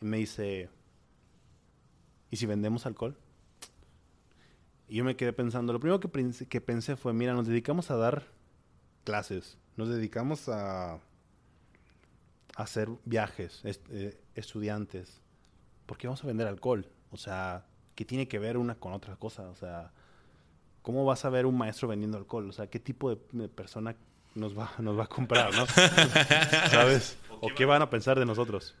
Y me dice, ¿y si vendemos alcohol? Y yo me quedé pensando, lo primero que, pensé, que pensé fue, mira, nos dedicamos a dar clases, nos dedicamos a, a hacer viajes, eh, estudiantes. ¿Por qué vamos a vender alcohol? O sea, ¿qué tiene que ver una con otra cosa? O sea, ¿cómo vas a ver un maestro vendiendo alcohol? O sea, ¿qué tipo de, persona nos va, nos va a comprar, no? ¿Sabes? ¿O qué van a pensar de nosotros?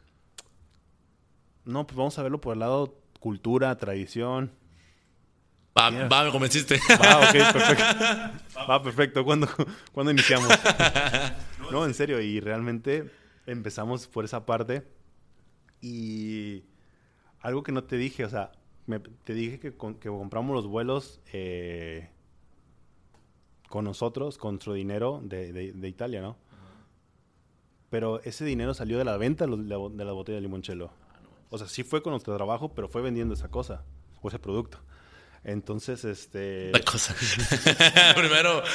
No, pues vamos a verlo por el lado cultura, tradición. Va, va me convenciste. Va, ok, perfecto. Va, perfecto. ¿Cuándo, ¿Cuándo iniciamos? No, en serio. Y realmente empezamos por esa parte. Y algo que no te dije, o sea, te dije que, que, compramos los vuelos eh, con nosotros, con nuestro dinero de, de, Italia, ¿no? Pero ese dinero salió de la venta de la, de la botella de limoncello. O sea, sí fue con nuestro trabajo, pero fue vendiendo esa cosa o ese producto. Entonces, este. La cosa. Primero.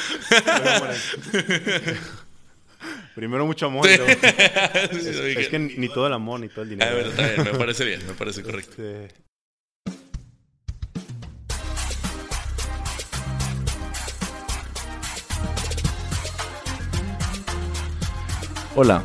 Primero mucho amor. es, que ni todo el amor, ni todo el dinero. ver, está bien, me parece bien, me parece correcto. Este... Hola,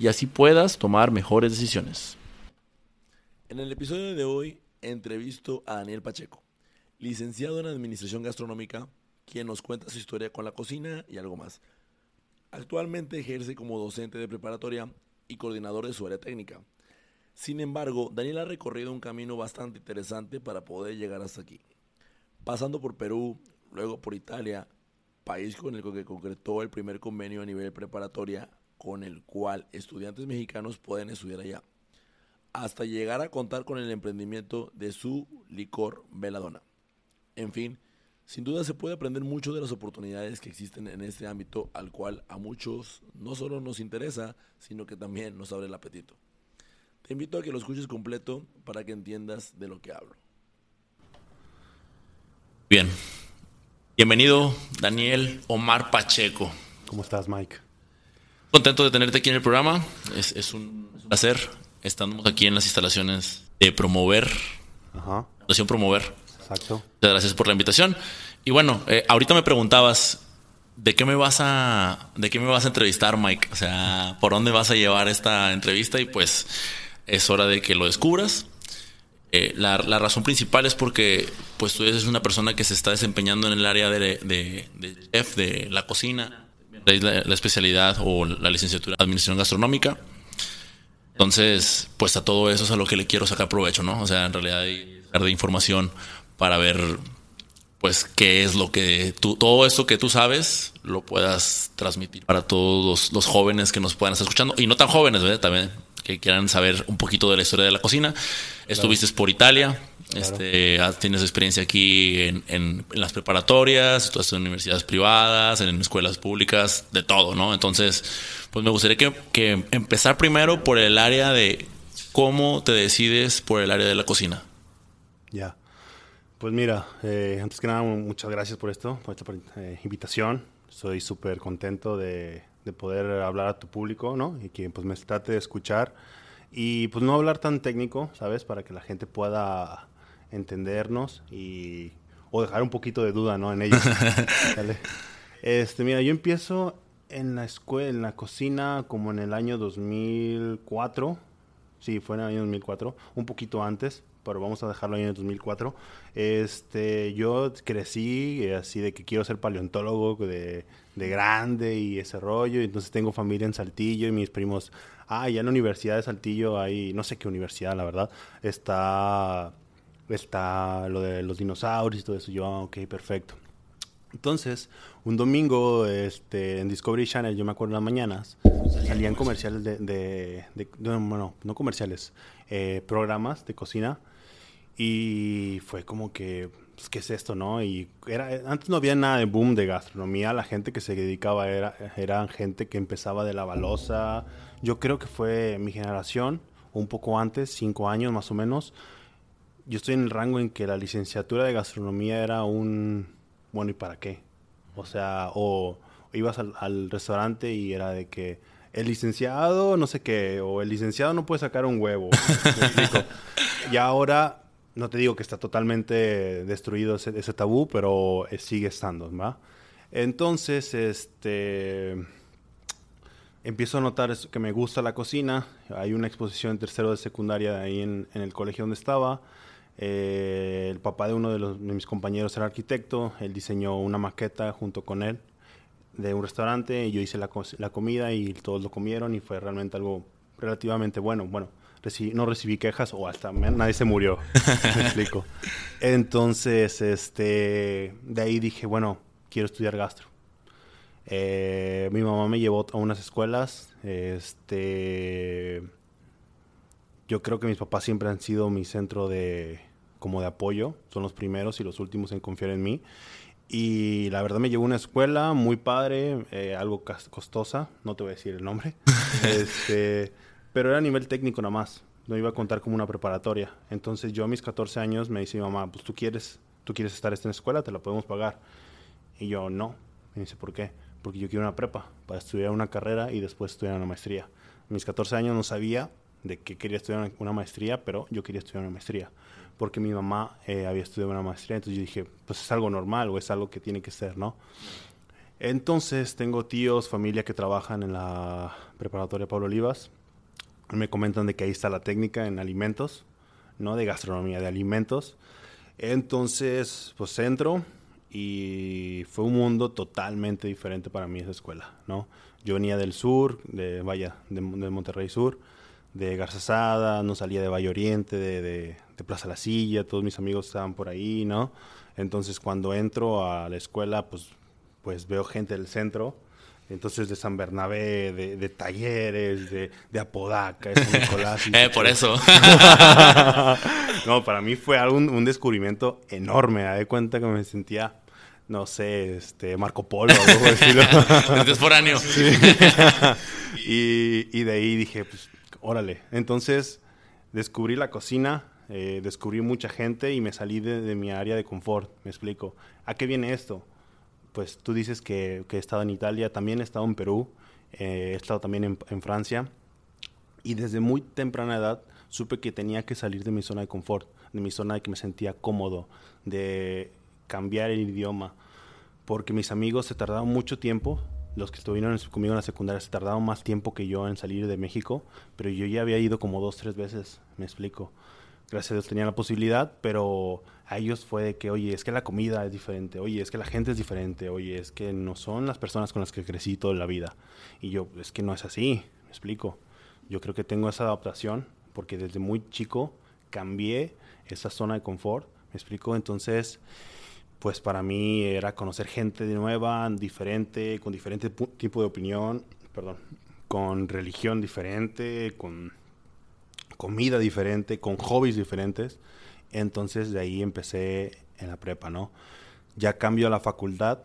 y así puedas tomar mejores decisiones. En el episodio de hoy entrevisto a Daniel Pacheco, licenciado en Administración Gastronómica, quien nos cuenta su historia con la cocina y algo más. Actualmente ejerce como docente de preparatoria y coordinador de su área técnica. Sin embargo, Daniel ha recorrido un camino bastante interesante para poder llegar hasta aquí. Pasando por Perú, luego por Italia, país con el que concretó el primer convenio a nivel preparatoria con el cual estudiantes mexicanos pueden estudiar allá, hasta llegar a contar con el emprendimiento de su licor Veladona. En fin, sin duda se puede aprender mucho de las oportunidades que existen en este ámbito al cual a muchos no solo nos interesa, sino que también nos abre el apetito. Te invito a que lo escuches completo para que entiendas de lo que hablo. Bien. Bienvenido, Daniel Omar Pacheco. ¿Cómo estás, Mike? Contento de tenerte aquí en el programa. Es, un placer. Estamos aquí en las instalaciones de Promover. Ajá. Promover. Exacto. Muchas gracias por la invitación. Y bueno, eh, ahorita me preguntabas de qué me vas a de qué me vas a entrevistar, Mike. O sea, por dónde vas a llevar esta entrevista y pues es hora de que lo descubras. Eh, la, razón principal es porque pues tú eres una persona que se está desempeñando en el área de, de, de chef, de la cocina, la, especialidad o la licenciatura de Administración Gastronómica. Entonces, pues a todo eso es a lo que le quiero sacar provecho, ¿no? O sea, en realidad hay de información para ver, pues, qué es lo que tú, todo esto que tú sabes, lo puedas transmitir para todos los, jóvenes que nos puedan estar escuchando y no tan jóvenes, ¿verdad? También que quieran saber un poquito de la historia de la cocina. Estuviste por Italia, este, tienes experiencia aquí en, las preparatorias, tú en universidades privadas, en escuelas públicas, de todo, ¿no? Entonces, pues me gustaría que, empezar primero por el área de cómo te decides por el área de la cocina. Ya. Pues mira, eh, antes que nada, muchas gracias por esto, por esta eh, invitación. Estoy súper contento de, de, poder hablar a tu público, ¿no? Y que pues me trate de escuchar. Y pues no hablar tan técnico, ¿sabes? Para que la gente pueda entendernos y o dejar un poquito de duda, ¿no? En ellos. este, mira, yo empiezo en la escuela, en la cocina, como en el año 2004. Sí, fue en el año 2004, un poquito antes, pero vamos a dejarlo en el 2004. Este, yo crecí eh, así de que quiero ser paleontólogo de, de grande y ese rollo. Y entonces tengo familia en Saltillo y mis primos, ah, ya en la Universidad de Saltillo hay, no sé qué universidad, la verdad, está está lo de los dinosaurios y todo eso. Yo, ah, ok, perfecto. Entonces, un domingo este, en Discovery Channel, yo me acuerdo en las mañanas, salían comerciales de, de, bueno, no comerciales, eh, programas de cocina. Y fue como que, pues, ¿qué es esto, no? Y era, antes no había nada de boom de gastronomía. La gente que se dedicaba era, eran gente que empezaba de la balosa. Yo creo que fue mi generación, un poco antes, cinco años más o menos. Yo estoy en el rango en que la licenciatura de gastronomía era un, bueno, ¿y para qué? O sea, o ibas al, restaurante y era de que el licenciado no sé qué, o el licenciado no puede sacar un huevo. y ahora, no te digo que está totalmente destruido ese, tabú, pero eh, sigue estando, ¿va? Entonces, este empiezo a notar que me gusta la cocina. Hay una exposición en tercero de secundaria ahí en, en el colegio donde estaba. Eh, el papá de uno de, mis compañeros era arquitecto. Él diseñó una maqueta junto con él de un restaurante y yo hice la, comida y todos lo comieron y fue realmente algo relativamente bueno. Bueno, no recibí quejas o hasta nadie se murió. Entonces, este, de ahí dije, bueno, quiero estudiar gastro. Eh, mi mamá me llevó a unas escuelas, este, yo creo que mis papás siempre han sido mi centro de, como de apoyo, son los primeros y los últimos en confiar en mí. Y la verdad me llevó a una escuela muy padre, eh, algo costosa, no te voy a decir el nombre, este, pero era a nivel técnico nada más, no iba a contar como una preparatoria. Entonces yo a mis 14 años me dice mi mamá, pues tú quieres, tú quieres estar en esta escuela, te la podemos pagar. Y yo no, me dice, ¿por qué? Porque yo quiero una prepa, para estudiar una carrera y después estudiar una maestría. A mis 14 años no sabía de que quería estudiar una maestría, pero yo quería estudiar una maestría porque mi mamá eh, había estudiado una maestría, entonces yo dije, pues es algo normal o es algo que tiene que ser, ¿no? Entonces tengo tíos, familia que trabajan en la preparatoria Pablo Olivas, me comentan de que ahí está la técnica en alimentos, ¿no? De gastronomía de alimentos. Entonces, pues entro y fue un mundo totalmente diferente para mí esa escuela, ¿no? Yo venía del sur, de, vaya, de, de Monterrey Sur, de Garzasada, no salía de Valle Oriente, de, Plaza La Silla, todos mis amigos estaban por ahí, ¿no? Entonces cuando entro a la escuela, pues, pues veo gente del centro, entonces de San Bernabé, de, Talleres, de, Apodaca, de San Nicolás. eh, por eso. no, para mí fue algo, un, descubrimiento enorme, me de cuenta que me sentía no sé, este, Marco Polo algo así. Sí. y, y de ahí dije, pues órale. Entonces descubrí la cocina, eh, descubrí mucha gente y me salí de, mi área de confort. Me explico. ¿A qué viene esto? Pues tú dices que, he estado en Italia, también he estado en Perú, eh, he estado también en, Francia. Y desde muy temprana edad supe que tenía que salir de mi zona de confort, de mi zona de que me sentía cómodo, de cambiar el idioma. Porque mis amigos se tardaron mucho tiempo los que estuvieron conmigo en la secundaria se tardaron más tiempo que yo en salir de México, pero yo ya había ido como dos, tres veces, me explico. Gracias a Dios tenía la posibilidad, pero a ellos fue que, oye, es que la comida es diferente, oye, es que la gente es diferente, oye, es que no son las personas con las que crecí toda la vida. Y yo, es que no es así, me explico. Yo creo que tengo esa adaptación porque desde muy chico cambié esa zona de confort, me explico. Entonces, pues para mí era conocer gente nueva, diferente, con diferente tipo de opinión, perdón, con religión diferente, con comida diferente, con hobbies diferentes. Entonces de ahí empecé en la prepa, ¿no? Ya cambio a la facultad,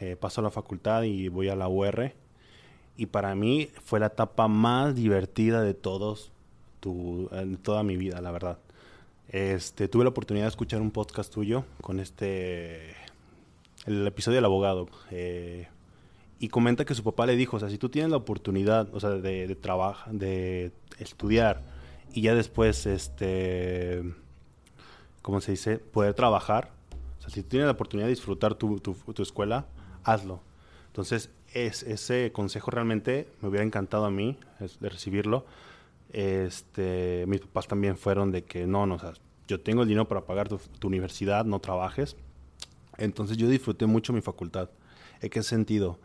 eh, paso a la facultad y voy a la UR. Y para mí fue la etapa más divertida de todos, de toda mi vida, la verdad. Este, tuve la oportunidad de escuchar un podcast tuyo con este, el episodio del abogado. Eh, y comenta que su papá le dijo, o sea, si tú tienes la oportunidad, o sea, de, trabajar, de estudiar y ya después, este, ¿cómo se dice? Poder trabajar. O sea, si tú tienes la oportunidad de disfrutar tu, tu, escuela, hazlo. Entonces, es, ese consejo realmente me hubiera encantado a mí de recibirlo este, mis papás también fueron de que no, no, o sea, yo tengo el dinero para pagar tu, universidad, no trabajes. Entonces yo disfruté mucho mi facultad. ¿En qué sentido?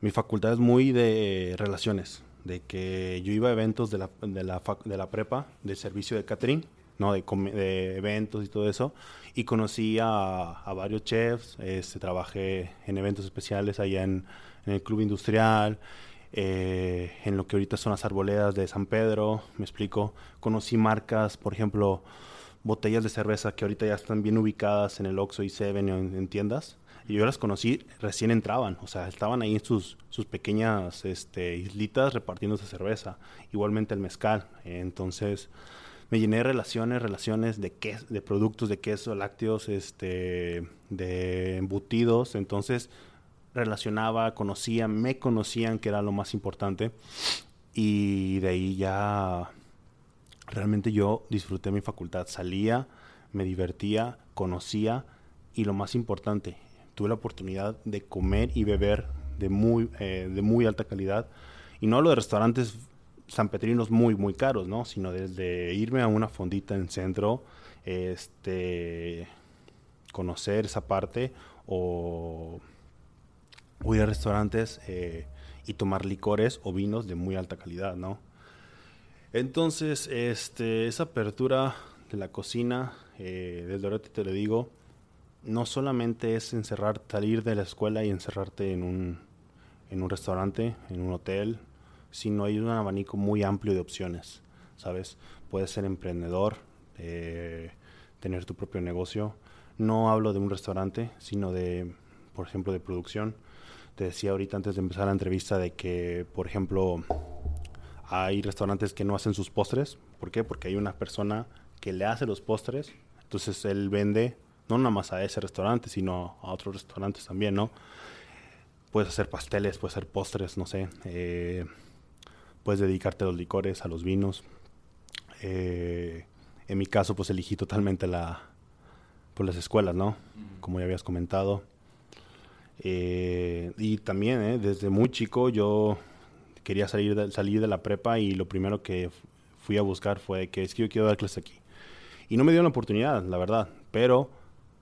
Mi facultad es muy de relaciones, de que yo iba a eventos de la, de la, de prepa, de servicio de catering, ¿no? De, eventos y todo eso, y conocí a, varios chefs, este, trabajé en eventos especiales allá en el Club Industrial, eh, en lo que ahorita son las arboledas de San Pedro, me explico. Conocí marcas, por ejemplo, botellas de cerveza que ahorita ya están bien ubicadas en el Oxxo y Seven en, en tiendas. Y yo las conocí, recién entraban, o sea, estaban ahí en sus, sus pequeñas este, islitas repartiéndose cerveza. Igualmente el mezcal. Entonces, me llené de relaciones, relaciones de, queso, de productos de queso, lácteos, este, de embutidos. Entonces, relacionaba, conocía, me conocían, que era lo más importante. Y de ahí ya realmente yo disfruté mi facultad. Salía, me divertía, conocía y lo más importante, tuve la oportunidad de comer y beber de muy, eh, de muy alta calidad. Y no hablo de restaurantes sanpetrinos muy, muy caros, ¿no? Sino desde irme a una fondita en centro, este, conocer esa parte o, o ir a restaurantes eh, y tomar licores o vinos de muy alta calidad, ¿no? Entonces, este, esa apertura de la cocina, eh, desde ahorita te lo digo, no solamente es encerrar, salir de la escuela y encerrarte en un, en un restaurante, en un hotel, sino hay un abanico muy amplio de opciones, ¿sabes? Puedes ser emprendedor, eh, tener tu propio negocio. No hablo de un restaurante, sino de, por ejemplo, de producción. Te decía ahorita antes de empezar la entrevista de que, por ejemplo, hay restaurantes que no hacen sus postres. ¿Por qué? Porque hay una persona que le hace los postres. Entonces él vende no nada más a ese restaurante, sino a otros restaurantes también, ¿no? Puedes hacer pasteles, puedes hacer postres, no sé. Eh, puedes dedicarte a los licores, a los vinos. Eh, en mi caso, pues elegí totalmente la, por pues, las escuelas, ¿no? Como ya habías comentado. Eh, y también, desde muy chico, yo quería salir de, salir de la prepa y lo primero que fui a buscar fue que es que yo quiero dar clases aquí. Y no me dieron la oportunidad, la verdad, pero,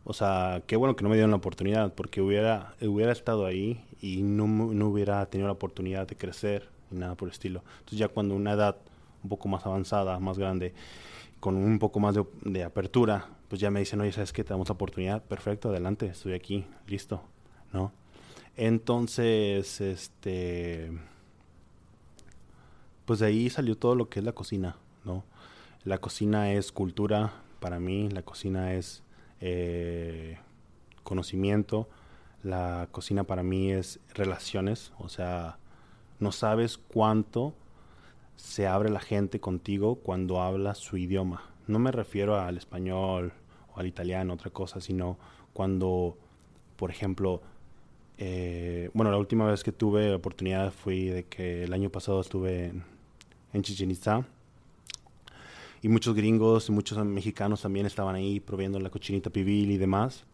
o sea, qué bueno que no me dieron la oportunidad, porque hubiera, hubiera estado ahí y no, no hubiera tenido la oportunidad de crecer ni nada por el estilo. Entonces ya cuando una edad un poco más avanzada, más grande, con un poco más de, de apertura, pues ya me dicen, oye, ¿sabes qué? Te damos la oportunidad, perfecto, adelante, estoy aquí, listo, ¿no? Entonces, este pues de ahí salió todo lo que es la cocina, ¿no? La cocina es cultura para mí, la cocina es eh, conocimiento, la cocina para mí es relaciones, o sea, no sabes cuánto se abre la gente contigo cuando habla su idioma. No me refiero al español o al italiano, otra cosa, sino cuando, por ejemplo, eh, bueno, la última vez que tuve oportunidad de que el año pasado estuve en, en Chichen Itza. Y muchos gringos y muchos mexicanos también estaban ahí proviendo la cochinita pibil y demás.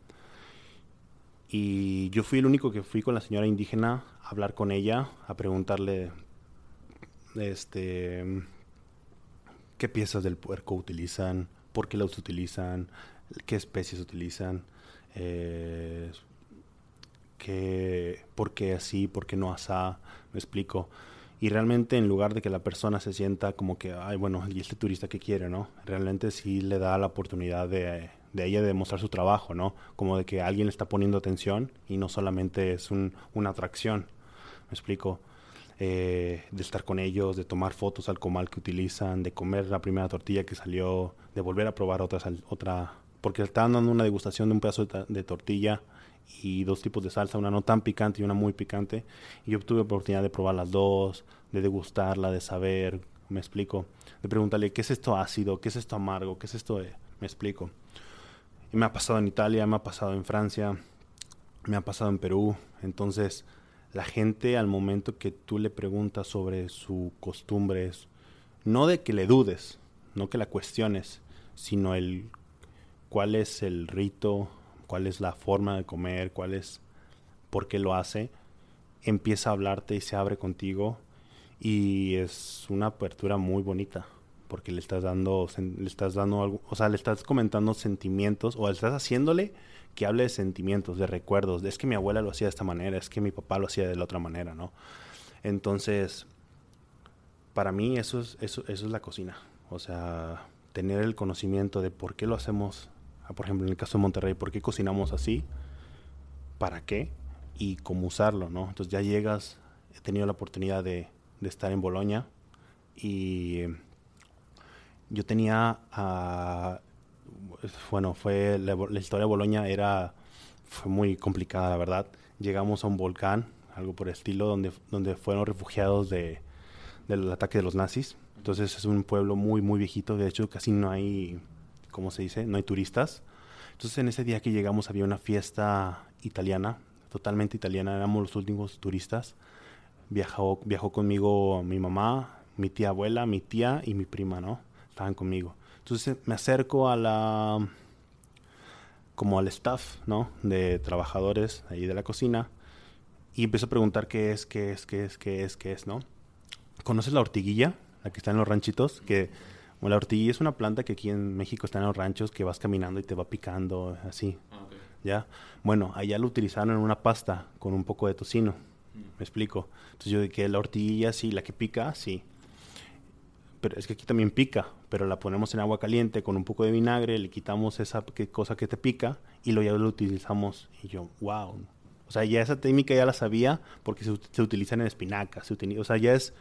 Y yo fui el único que fui con la señora indígena a hablar con ella, a preguntarle este qué piezas del puerco utilizan, por qué los utilizan, qué especies utilizan, eh, qué, por qué así, por qué no asá, me explico y realmente en lugar de que la persona se sienta como que, ay, bueno, y este turista que quiere, ¿no? Realmente sí le da la oportunidad de, de ella de mostrar su trabajo, ¿no? Como de que alguien le está poniendo atención y no solamente es un, una atracción, me explico. Eh, de estar con ellos, de tomar fotos al comal que utilizan, de comer la primera tortilla que salió, de volver a probar otra, otra porque estaban dando una degustación de un pedazo de tortilla y dos tipos de salsa, una no tan picante y una muy picante. Y yo tuve oportunidad de probar las dos, de degustarla, de saber, me explico, de preguntarle qué es esto ácido, qué es esto amargo, qué es esto, me explico. Y me ha pasado en Italia, me ha pasado en Francia, me ha pasado en Perú. Entonces, la gente al momento que tú le preguntas sobre sus costumbres, no de que le dudes, no que la cuestiones, sino el cuál es el rito, cuál es la forma de comer, cuál es, por qué lo hace, empieza a hablarte y se abre contigo y es una apertura muy bonita porque le estás dando, le estás dando algo, o sea, le estás comentando sentimientos o estás haciéndole que hable de sentimientos, de recuerdos, es que mi abuela lo hacía de esta manera, es que mi papá lo hacía de la otra manera, ¿no? Entonces, para mí eso es, eso, eso es la cocina, o sea, tener el conocimiento de por qué lo hacemos por ejemplo, en el caso de Monterrey, ¿por qué cocinamos así? ¿Para qué? Y cómo usarlo, ¿no? Entonces ya llegas, he tenido la oportunidad de, estar en Bolonia y yo tenía bueno, fue la, historia de Boloña era fue muy complicada, la verdad. Llegamos a un volcán, algo por el estilo, donde, donde fueron refugiados de, del ataque de los nazis. Entonces es un pueblo muy, muy viejito. De hecho, casi no hay, ¿cómo se dice? No hay turistas. Entonces en ese día que llegamos había una fiesta italiana, totalmente italiana. Éramos los últimos turistas. Viajó, viajó conmigo mi mamá, mi tía abuela, mi tía y mi prima, ¿no? Estaban conmigo. Entonces me acerco a la como al staff, ¿no? De trabajadores ahí de la cocina y empiezo a preguntar qué es, qué es, qué es, qué es, qué es, ¿no? ¿Conoces la ortiguilla? La que está en los ranchitos, que la ortiguilla es una planta que aquí en México está en los ranchos que vas caminando y te va picando así. Ah, ¿Ya? Bueno, allá lo utilizaron en una pasta con un poco de tocino. Mm. ¿Me explico? Entonces yo dije, la ortiguilla sí, la que pica, sí pero es que aquí también pica, pero la ponemos en agua caliente con un poco de vinagre, le quitamos esa cosa que te pica y lo ya lo utilizamos. Y yo, wow. O sea, ya esa técnica ya la sabía porque se, se utiliza en espinaca. Se utiliza, o sea, ya es...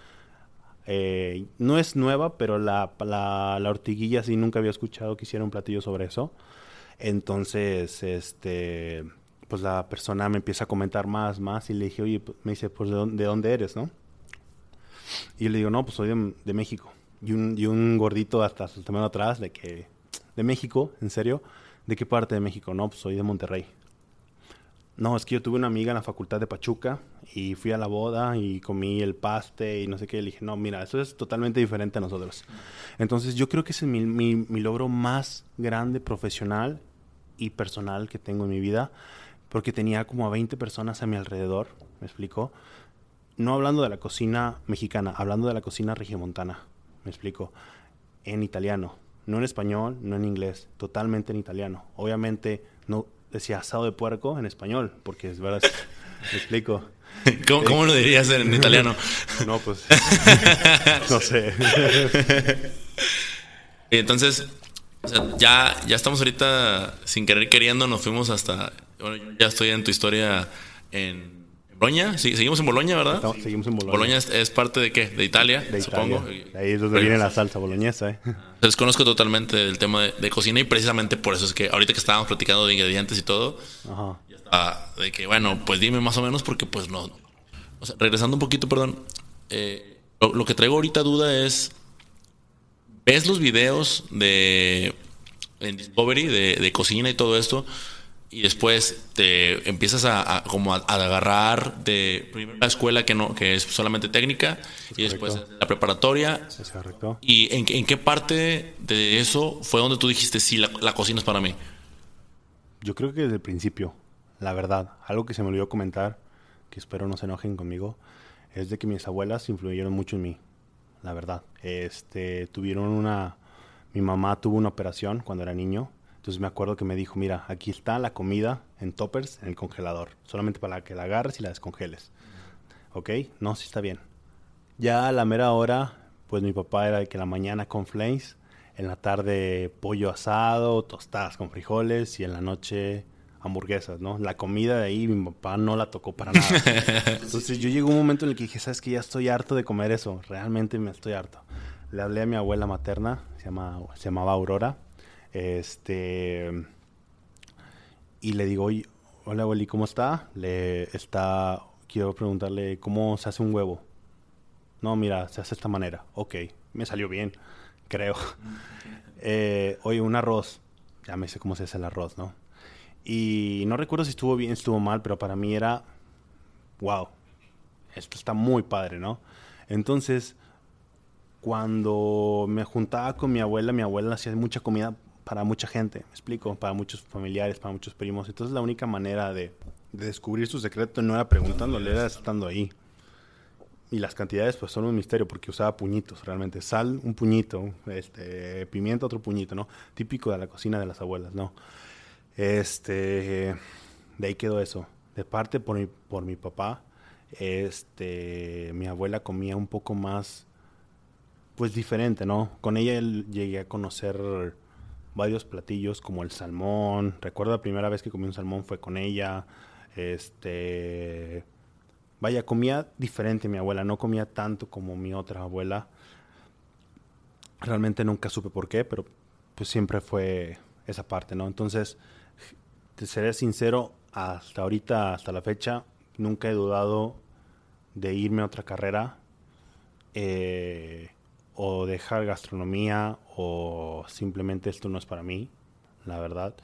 Eh, no es nueva, pero la, la, la, ortiguilla sí nunca había escuchado que hiciera un platillo sobre eso. Entonces, este, pues la persona me empieza a comentar más, más y le dije, oye, me dice, pues ¿de dónde, de dónde eres, no? Y le digo, no, pues soy de, de México y un, y un gordito hasta su tamaño atrás de que, de México, en serio, ¿de qué parte de México? No, pues soy de Monterrey. No, es que yo tuve una amiga en la facultad de Pachuca y fui a la boda y comí el paste y no sé qué. Y dije, no, mira, eso es totalmente diferente a nosotros. Entonces yo creo que ese es mi, mi, mi logro más grande profesional y personal que tengo en mi vida, porque tenía como a 20 personas a mi alrededor, me explico. No hablando de la cocina mexicana, hablando de la cocina regiomontana me explico, en italiano, no en español, no en inglés, totalmente en italiano. Obviamente no decía asado de puerco en español, porque es verdad, me explico. ¿Cómo, lo dirías en italiano? no, pues, no sé. Entonces, ya, ya estamos ahorita, sin querer queriendo, nos fuimos hasta, bueno, ya estoy en tu historia en Boloña, sí, seguimos en Boloña, ¿verdad? seguimos en Boloña. Boloña es, parte de qué? De Italia, de supongo. Ahí es donde viene la salsa boloñesa, ¿eh? Desconozco totalmente el tema de, cocina y precisamente por eso es que ahorita que estábamos platicando de ingredientes y todo, Ajá. de que, bueno, pues dime más o menos porque pues no. O sea, regresando un poquito, perdón. Eh, lo, que traigo ahorita duda es, ¿ves los videos de en Discovery de, de cocina y todo esto? Y después te empiezas a, como a, agarrar de la escuela que no que es solamente técnica y después la preparatoria. Y en, en, qué parte de eso fue donde tú dijiste sí la, la, cocina es para mí yo creo que desde el principio la verdad. Algo que se me olvidó comentar que espero no se enojen conmigo es de que mis abuelas influyeron mucho en mí la verdad. Este tuvieron una mi mamá tuvo una operación cuando era niño entonces me acuerdo que me dijo, mira, aquí está la comida en toppers en el congelador, solamente para que la agarres y la descongeles. ¿Ok? No, sí está bien. Ya a la mera hora, pues mi papá era de que la mañana con flames, en la tarde pollo asado, tostadas con frijoles y en la noche hamburguesas, ¿no? La comida de ahí mi papá no la tocó para nada. Entonces yo llegó un momento en el que dije, sabes que ya estoy harto de comer eso, realmente me estoy harto. Le hablé a mi abuela materna, se, llama, se llamaba Aurora, este. Y le digo, hola, abueli, ¿cómo está? Le está. Quiero preguntarle cómo se hace un huevo. No, mira, se hace de esta manera. Ok, me salió bien, creo. eh, oye, un arroz. Ya me sé cómo se hace el arroz, ¿no? Y no recuerdo si estuvo bien, estuvo mal, pero para mí era. Wow, esto está muy padre, ¿no? Entonces, cuando me juntaba con mi abuela, mi abuela hacía mucha comida para mucha gente, me explico, para muchos familiares, para muchos primos. Entonces la única manera de, descubrir su secreto no era preguntándole, era estando ahí. Y las cantidades pues son un misterio porque usaba puñitos realmente. Sal, un puñito, este, pimienta, otro puñito, ¿no? Típico de la cocina de las abuelas, ¿no? Este, de ahí quedó eso. De parte por mi, por mi papá, este, mi abuela comía un poco más, pues diferente, ¿no? Con ella llegué a conocer varios platillos como el salmón. Recuerdo la primera vez que comí un salmón fue con ella. Este. Vaya, comía diferente mi abuela, no comía tanto como mi otra abuela. Realmente nunca supe por qué, pero pues siempre fue esa parte, ¿no? Entonces, te seré sincero, hasta ahorita, hasta la fecha, nunca he dudado de irme a otra carrera eh, o dejar gastronomía o simplemente esto no es para mí, la verdad.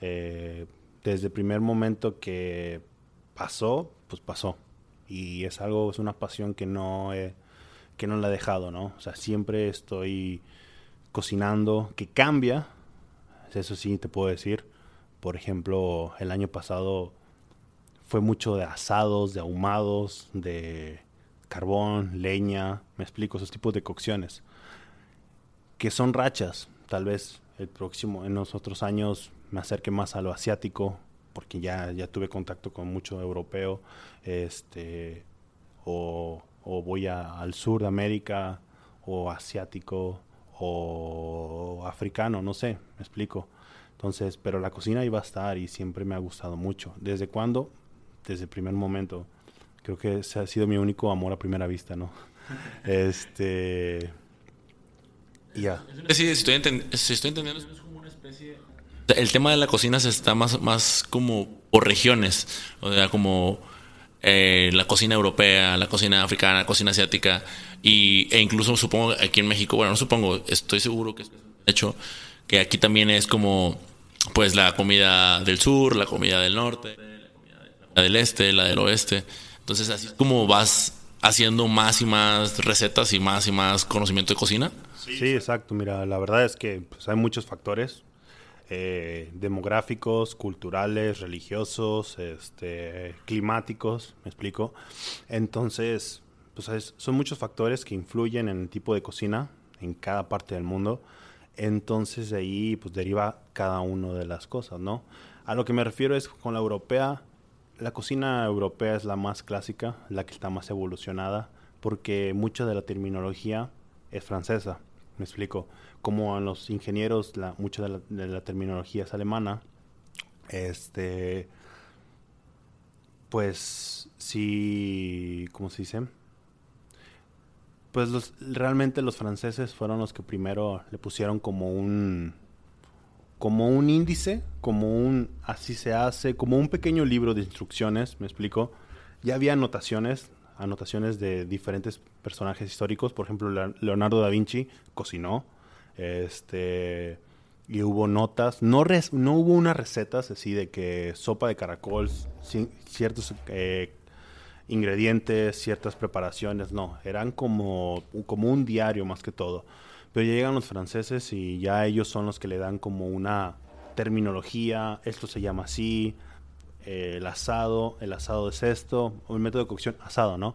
Eh, desde el primer momento que pasó, pues pasó. Y es algo, es una pasión que no, he, que no la he dejado, ¿no? O sea, siempre estoy cocinando, que cambia, eso sí te puedo decir. Por ejemplo, el año pasado fue mucho de asados, de ahumados, de carbón, leña, me explico, esos tipos de cocciones. Que son rachas, tal vez el próximo, en los otros años me acerque más a lo asiático, porque ya, ya tuve contacto con mucho europeo, este, o, voy al sur de América, o asiático, o africano, no sé, me explico. Entonces, pero la cocina iba a estar y siempre me ha gustado mucho. ¿Desde cuándo? Desde el primer momento. Creo que ese ha sido mi único amor a primera vista, ¿no? este... Ya. si estoy, entendiendo, es como una especie... El tema de la cocina se está más, más como por regiones, o sea, como eh, la cocina europea, la cocina africana, la cocina asiática, y, e incluso supongo aquí en México, bueno, no supongo, estoy seguro que es hecho, que aquí también es como, pues, la comida del sur, la comida del norte, la del este, la del oeste. Entonces, así es como vas haciendo más y más recetas y más y más conocimiento de cocina. Sí, exacto. Mira, la verdad es que pues, hay muchos factores eh, demográficos, culturales, religiosos, este, climáticos, me explico. Entonces, pues son muchos factores que influyen en el tipo de cocina en cada parte del mundo. Entonces de ahí pues deriva cada una de las cosas, ¿no? A lo que me refiero es con la europea, la cocina europea es la más clásica, la que está más evolucionada, porque mucha de la terminología es francesa. Me explico. Como a los ingenieros, la, mucha de la, terminología es alemana. Este. Pues sí. ¿Cómo se dice? Pues los, realmente los franceses fueron los que primero le pusieron como un como un índice, como un así se hace, como un pequeño libro de instrucciones, me explico. Ya había anotaciones, anotaciones de diferentes personajes históricos, por ejemplo, Leonardo da Vinci cocinó, este y hubo notas, no no hubo unas recetas así de que sopa de caracol, ciertos eh, ingredientes, ciertas preparaciones, no, eran como, como un diario más que todo. Pero ya llegan los franceses y ya ellos son los que le dan como una terminología, esto se llama así, eh, el asado, el asado es esto, el método de cocción asado, ¿no?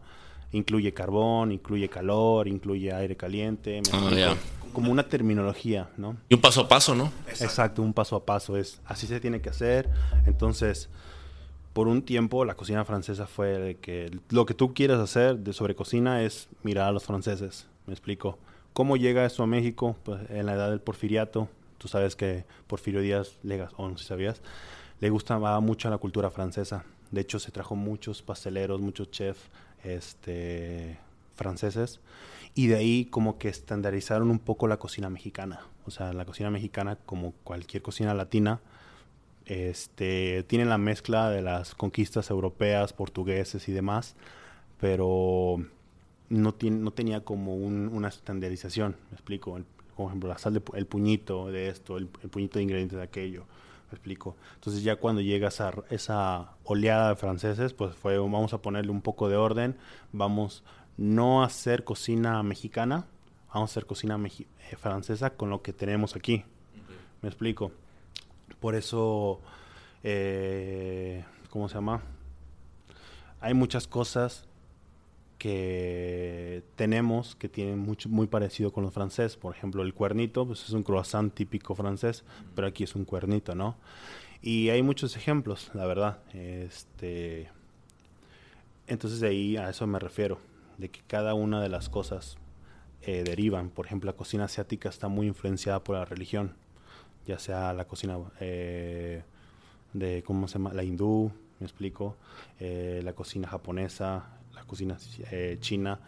Incluye carbón, incluye calor, incluye aire caliente, ah, como una terminología, ¿no? Y un paso a paso, ¿no? Exacto, un paso a paso, es así se tiene que hacer. Entonces, por un tiempo la cocina francesa fue de que lo que tú quieres hacer de sobre cocina es mirar a los franceses. Me explico. ¿Cómo llega eso a México? Pues en la edad del porfiriato. Tú sabes que Porfirio Díaz, sé si sabías, le gustaba mucho la cultura francesa. De hecho, se trajo muchos pasteleros, muchos chefs este, franceses. Y de ahí como que estandarizaron un poco la cocina mexicana. O sea, la cocina mexicana, como cualquier cocina latina, este, tiene la mezcla de las conquistas europeas, portugueses y demás, pero no, tiene, no tenía como una estandarización, me explico. por ejemplo, la sal el puñito de esto, el, puñito de ingredientes de aquello, me explico. Entonces ya cuando llega esa, esa oleada de franceses, pues fue, vamos a ponerle un poco de orden, vamos no a hacer cocina mexicana, vamos a hacer cocina eh, francesa con lo que tenemos aquí. Me explico. Por eso, eh, ¿cómo se llama? Hay muchas cosas que tenemos que tienen mucho, muy parecido con los franceses. Por ejemplo, el cuernito pues es un croissant típico francés, pero aquí es un cuernito, ¿no? Y hay muchos ejemplos, la verdad. Este, entonces de ahí a eso me refiero, de que cada una de las cosas eh, derivan. Por ejemplo, la cocina asiática está muy influenciada por la religión ya sea la cocina eh, de, ¿cómo se llama? La hindú, me explico, eh, la cocina japonesa, la cocina eh, china,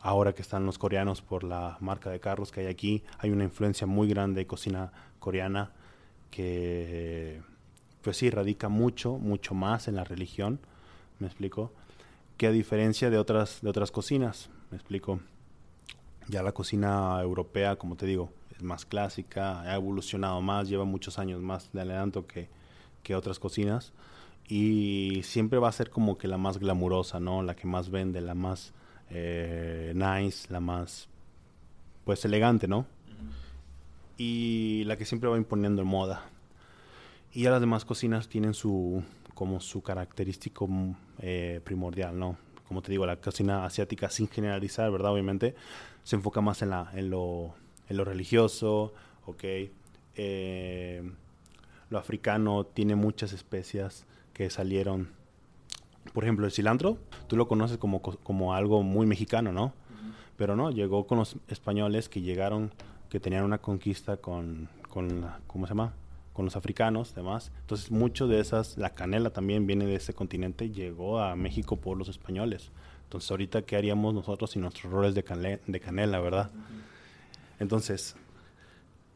ahora que están los coreanos por la marca de carros que hay aquí, hay una influencia muy grande de cocina coreana que, pues sí, radica mucho, mucho más en la religión, me explico, que a diferencia de otras, de otras cocinas, me explico. Ya la cocina europea, como te digo, es más clásica, ha evolucionado más, lleva muchos años más de adelanto que, que otras cocinas y siempre va a ser como que la más glamurosa, ¿no? La que más vende, la más eh, nice, la más, pues, elegante, ¿no? Y la que siempre va imponiendo en moda. Y ya las demás cocinas tienen su, como su característico eh, primordial, ¿no? Como te digo, la cocina asiática, sin generalizar, ¿verdad? Obviamente, se enfoca más en, la, en, lo, en lo religioso, ¿ok? Eh, lo africano tiene muchas especias que salieron. Por ejemplo, el cilantro, tú lo conoces como, como algo muy mexicano, ¿no? Pero no, llegó con los españoles que llegaron, que tenían una conquista con, con ¿cómo se llama? Con los africanos, demás. Entonces, mucho de esas, la canela también viene de ese continente, llegó a México por los españoles. Entonces, ahorita, ¿qué haríamos nosotros sin nuestros roles de, canela, de verdad? Entonces,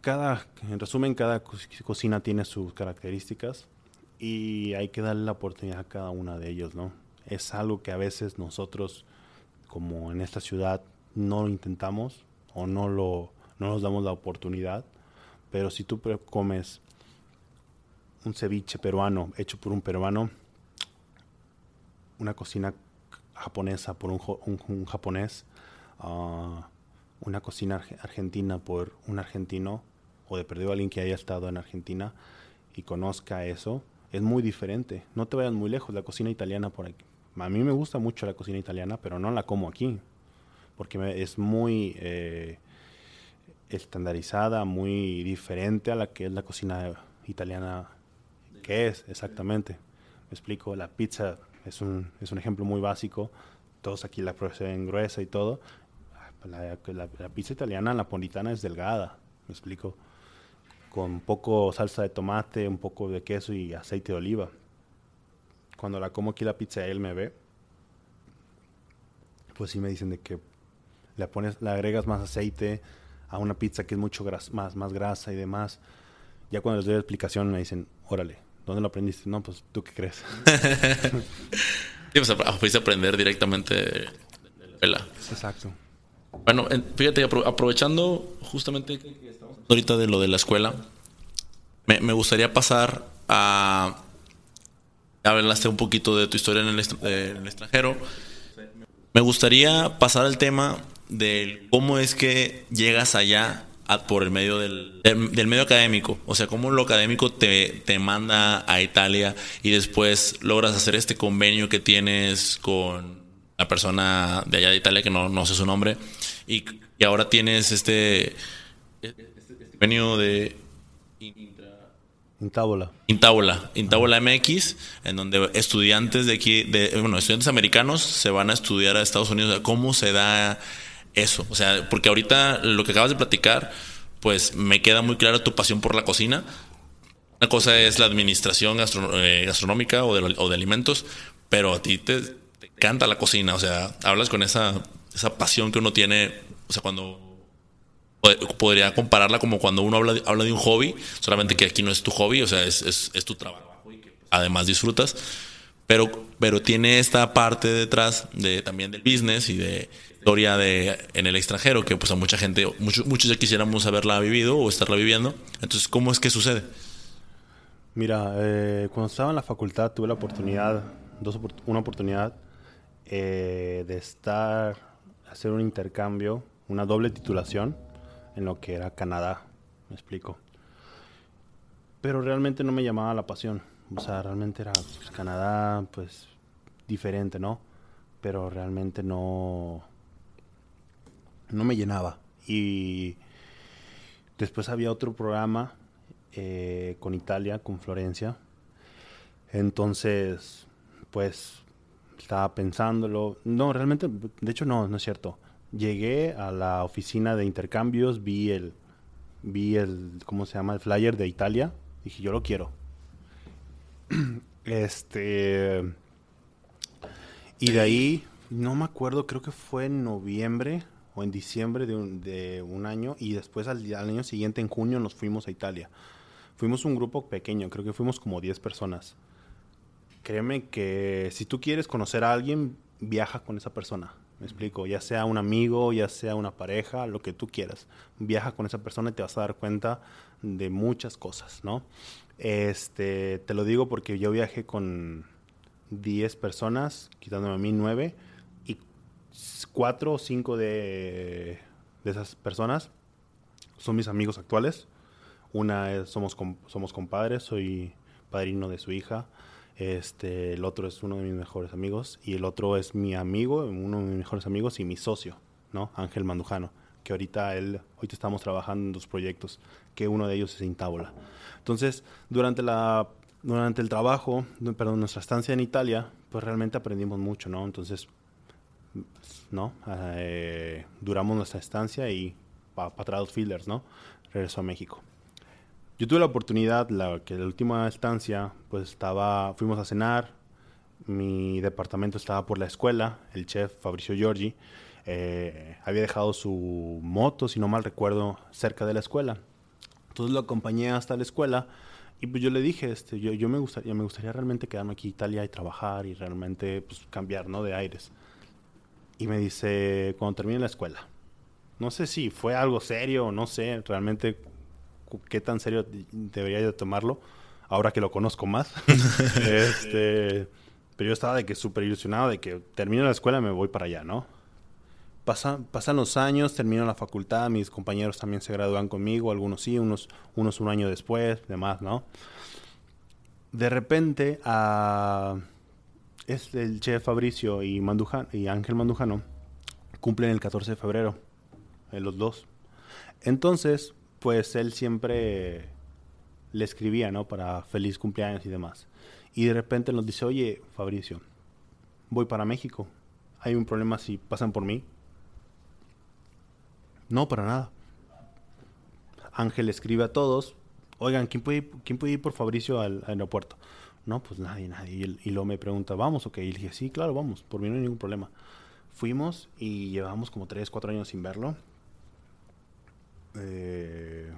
cada, en resumen, cada cocina tiene sus características y hay que darle la oportunidad a cada una de ellos, ¿no? Es algo que a veces nosotros, como en esta ciudad, no lo intentamos o no, lo, no nos damos la oportunidad, pero si tú comes un ceviche peruano hecho por un peruano, una cocina japonesa por un, japonés, uh, una cocina argentina por un argentino, o de perdido alguien que haya estado en Argentina y conozca eso, es muy diferente. No te vayas muy lejos, la cocina italiana por aquí. A mí me gusta mucho la cocina italiana, pero no la como aquí, porque es muy eh, estandarizada, muy diferente a la que es la cocina italiana que es, exactamente. Me explico, la pizza es un, es un ejemplo muy básico, todos aquí la proceden gruesa y todo. La, la pizza italiana, la napolitana es delgada, me explico con poco salsa de tomate, un poco de queso y aceite de oliva. Cuando la como aquí la pizza y él me ve, pues sí me dicen de que le pones, le agregas más aceite a una pizza que es mucho más, más grasa y demás. Ya cuando les doy la explicación me dicen, órale, ¿dónde lo aprendiste? No, pues tú qué crees. sí, pues fuiste a aprender directamente de la Exacto. Bueno, fíjate, aprovechando justamente ahorita de lo de la escuela, me, me gustaría pasar a... Hablaste un poquito de tu historia en el, extranjero. Me gustaría pasar al tema de cómo es que llegas allá por el medio del, del, medio académico. O sea, cómo lo académico te, te, manda a Italia y después logras hacer este convenio que tienes con la persona de allá de Italia, que no, no sé su nombre, y, y ahora tienes este convenio de Intábola. Intábola, Intábola MX, en donde estudiantes de aquí, de, bueno, estudiantes americanos se van a estudiar a Estados Unidos. ¿Cómo se da eso? O sea, porque ahorita lo que acabas de platicar, pues me queda muy clara tu pasión por la cocina. Una cosa es la administración eh, gastronómica o de, o de, alimentos, pero a ti te, te, encanta la cocina. O sea, hablas con esa, esa pasión que uno tiene, o sea, cuando podría compararla como cuando uno habla de, habla de un hobby, solamente que aquí no es tu hobby, o sea, es, es, tu trabajo y que además disfrutas, pero, pero tiene esta parte detrás de, también del business y de historia de, en el extranjero, que pues a mucha gente, muchos, muchos ya quisiéramos haberla vivido o estarla viviendo. Entonces, ¿cómo es que sucede? Mira, eh, cuando estaba en la facultad tuve la oportunidad, dos, una oportunidad eh, de estar, hacer un intercambio, una doble titulación en lo que era Canadá, me explico. Pero realmente no me llamaba la pasión. O sea, realmente era pues, Canadá, pues diferente, ¿no? Pero realmente no, no me llenaba. Y después había otro programa eh, con Italia, con Florencia. Entonces, pues estaba pensándolo. No, realmente, de hecho no, no es cierto llegué a la oficina de intercambios, vi el, vi el, ¿cómo se llama? El flyer de Italia. Dije, yo lo quiero. Este. Y de ahí No me acuerdo, creo que fue en noviembre o en diciembre de un, de un año y después al, al, año siguiente, en junio, nos fuimos a Italia. Fuimos un grupo pequeño, creo que fuimos como 10 personas. Créeme que si tú quieres conocer a alguien, viaja con esa persona. Me explico, ya sea un amigo, ya sea una pareja, lo que tú quieras. Viaja con esa persona y te vas a dar cuenta de muchas cosas, ¿no? Este, te lo digo porque yo viajé con 10 personas, quitándome a mí 9, y 4 o 5 de, de esas personas son mis amigos actuales. Una es, somos, somos compadres, soy padrino de su hija. Este, el otro es uno de mis mejores amigos y el otro es mi amigo, uno de mis mejores amigos y mi socio, ¿no? Ángel Mandujano, que ahorita él, ahorita estamos trabajando en dos proyectos, que uno de ellos es Intábola. Entonces, durante la durante el trabajo, perdón, nuestra estancia en Italia, pues realmente aprendimos mucho, ¿no? Entonces, ¿no? Eh, duramos nuestra estancia y para pa atrás los ¿no? Regresó a México. Yo tuve la oportunidad, la, que la última estancia, pues estaba, fuimos a cenar, mi departamento estaba por la escuela, el chef Fabricio Giorgi eh, había dejado su moto, si no mal recuerdo, cerca de la escuela. Entonces lo acompañé hasta la escuela y pues yo le dije, este, yo, yo me gustaría, me gustaría realmente quedarme aquí en Italia y trabajar y realmente pues, cambiar, ¿no? De aires. Y me dice, cuando termine la escuela. No sé si fue algo serio o no sé realmente qué tan serio debería de tomarlo ahora que lo conozco más. este, pero yo estaba de que súper ilusionado de que termino la escuela y me voy para allá, ¿no? Pasan, pasan los años, termino la facultad, mis compañeros también se gradúan conmigo, algunos sí, unos, unos un año después, demás, ¿no? De repente, a es el chef Fabricio y, Mandujan, y Ángel Mandujano cumplen el 14 de febrero, eh, los dos. Entonces, pues él siempre le escribía, ¿no? Para feliz cumpleaños y demás. Y de repente nos dice, oye, Fabricio, voy para México. ¿Hay un problema si pasan por mí? No, para nada. Ángel escribe a todos, oigan, ¿quién puede, ir, ¿quién puede ir por Fabricio al, aeropuerto? No, pues nadie, nadie. Y, y, luego me pregunta, ¿vamos? Ok, y le dije, sí, claro, vamos, por mí no hay ningún problema. Fuimos y llevamos como 3, 4 años sin verlo. Eh,